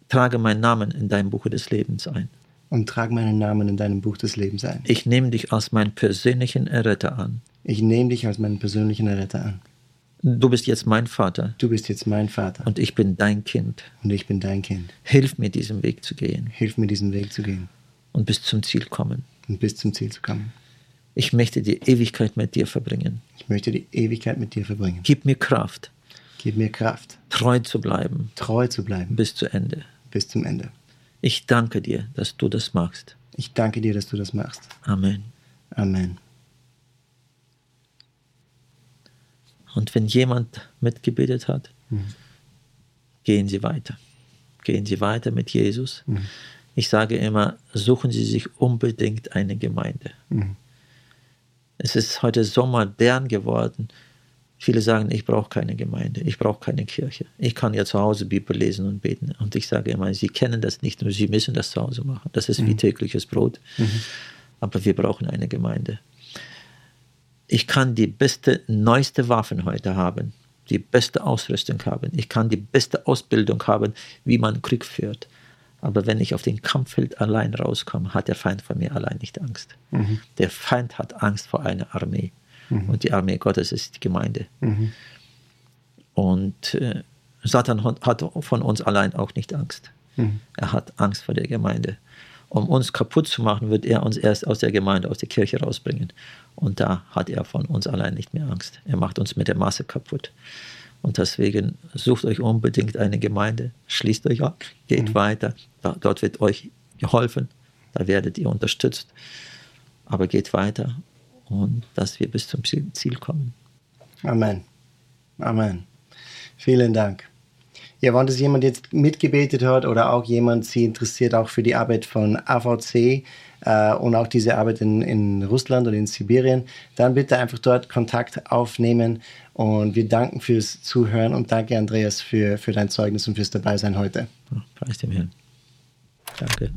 trage meinen Namen in deinem Buch des Lebens ein. Und trage meinen Namen in deinem Buch des Lebens ein. Ich nehme dich als meinen persönlichen Erretter an. Ich nehme dich als meinen persönlichen Erretter an. Du bist jetzt mein Vater. Du bist jetzt mein Vater. Und ich bin dein Kind. Und ich bin dein Kind. Hilf mir, diesen Weg zu gehen. Hilf mir, diesen Weg zu gehen und bis zum Ziel kommen. Und bis zum Ziel zu kommen. Ich möchte die Ewigkeit mit dir verbringen. Ich möchte die Ewigkeit mit dir verbringen. Gib mir Kraft. Gib mir Kraft. Treu zu bleiben. Treu zu bleiben. Bis zu Ende. Bis zum Ende. Ich danke dir, dass du das machst. Ich danke dir, dass du das machst. Amen. Amen. Und wenn jemand mitgebetet hat, mhm. gehen Sie weiter. Gehen Sie weiter mit Jesus. Mhm. Ich sage immer, suchen Sie sich unbedingt eine Gemeinde. Mhm. Es ist heute so modern geworden. Viele sagen, ich brauche keine Gemeinde, ich brauche keine Kirche. Ich kann ja zu Hause Bibel lesen und beten. Und ich sage immer, Sie kennen das nicht, nur Sie müssen das zu Hause machen. Das ist wie mhm. tägliches Brot. Mhm. Aber wir brauchen eine Gemeinde. Ich kann die beste, neueste Waffen heute haben, die beste Ausrüstung haben. Ich kann die beste Ausbildung haben, wie man Krieg führt. Aber wenn ich auf den Kampffeld allein rauskomme, hat der Feind vor mir allein nicht Angst. Mhm. Der Feind hat Angst vor einer Armee. Mhm. Und die Armee Gottes ist die Gemeinde. Mhm. Und äh, Satan hat von uns allein auch nicht Angst. Mhm. Er hat Angst vor der Gemeinde. Um uns kaputt zu machen, wird er uns erst aus der Gemeinde, aus der Kirche rausbringen. Und da hat er von uns allein nicht mehr Angst. Er macht uns mit der Masse kaputt. Und deswegen sucht euch unbedingt eine Gemeinde, schließt euch ab, geht mhm. weiter. Da, dort wird euch geholfen, da werdet ihr unterstützt. Aber geht weiter und dass wir bis zum Ziel kommen. Amen. Amen. Vielen Dank. Ja, wenn das jemand jetzt mitgebetet hat oder auch jemand sie interessiert auch für die Arbeit von AVC äh, und auch diese Arbeit in, in Russland oder in Sibirien, dann bitte einfach dort Kontakt aufnehmen und wir danken fürs Zuhören und danke Andreas für, für dein Zeugnis und fürs Dabeisein heute. Preis dem Herrn. Danke.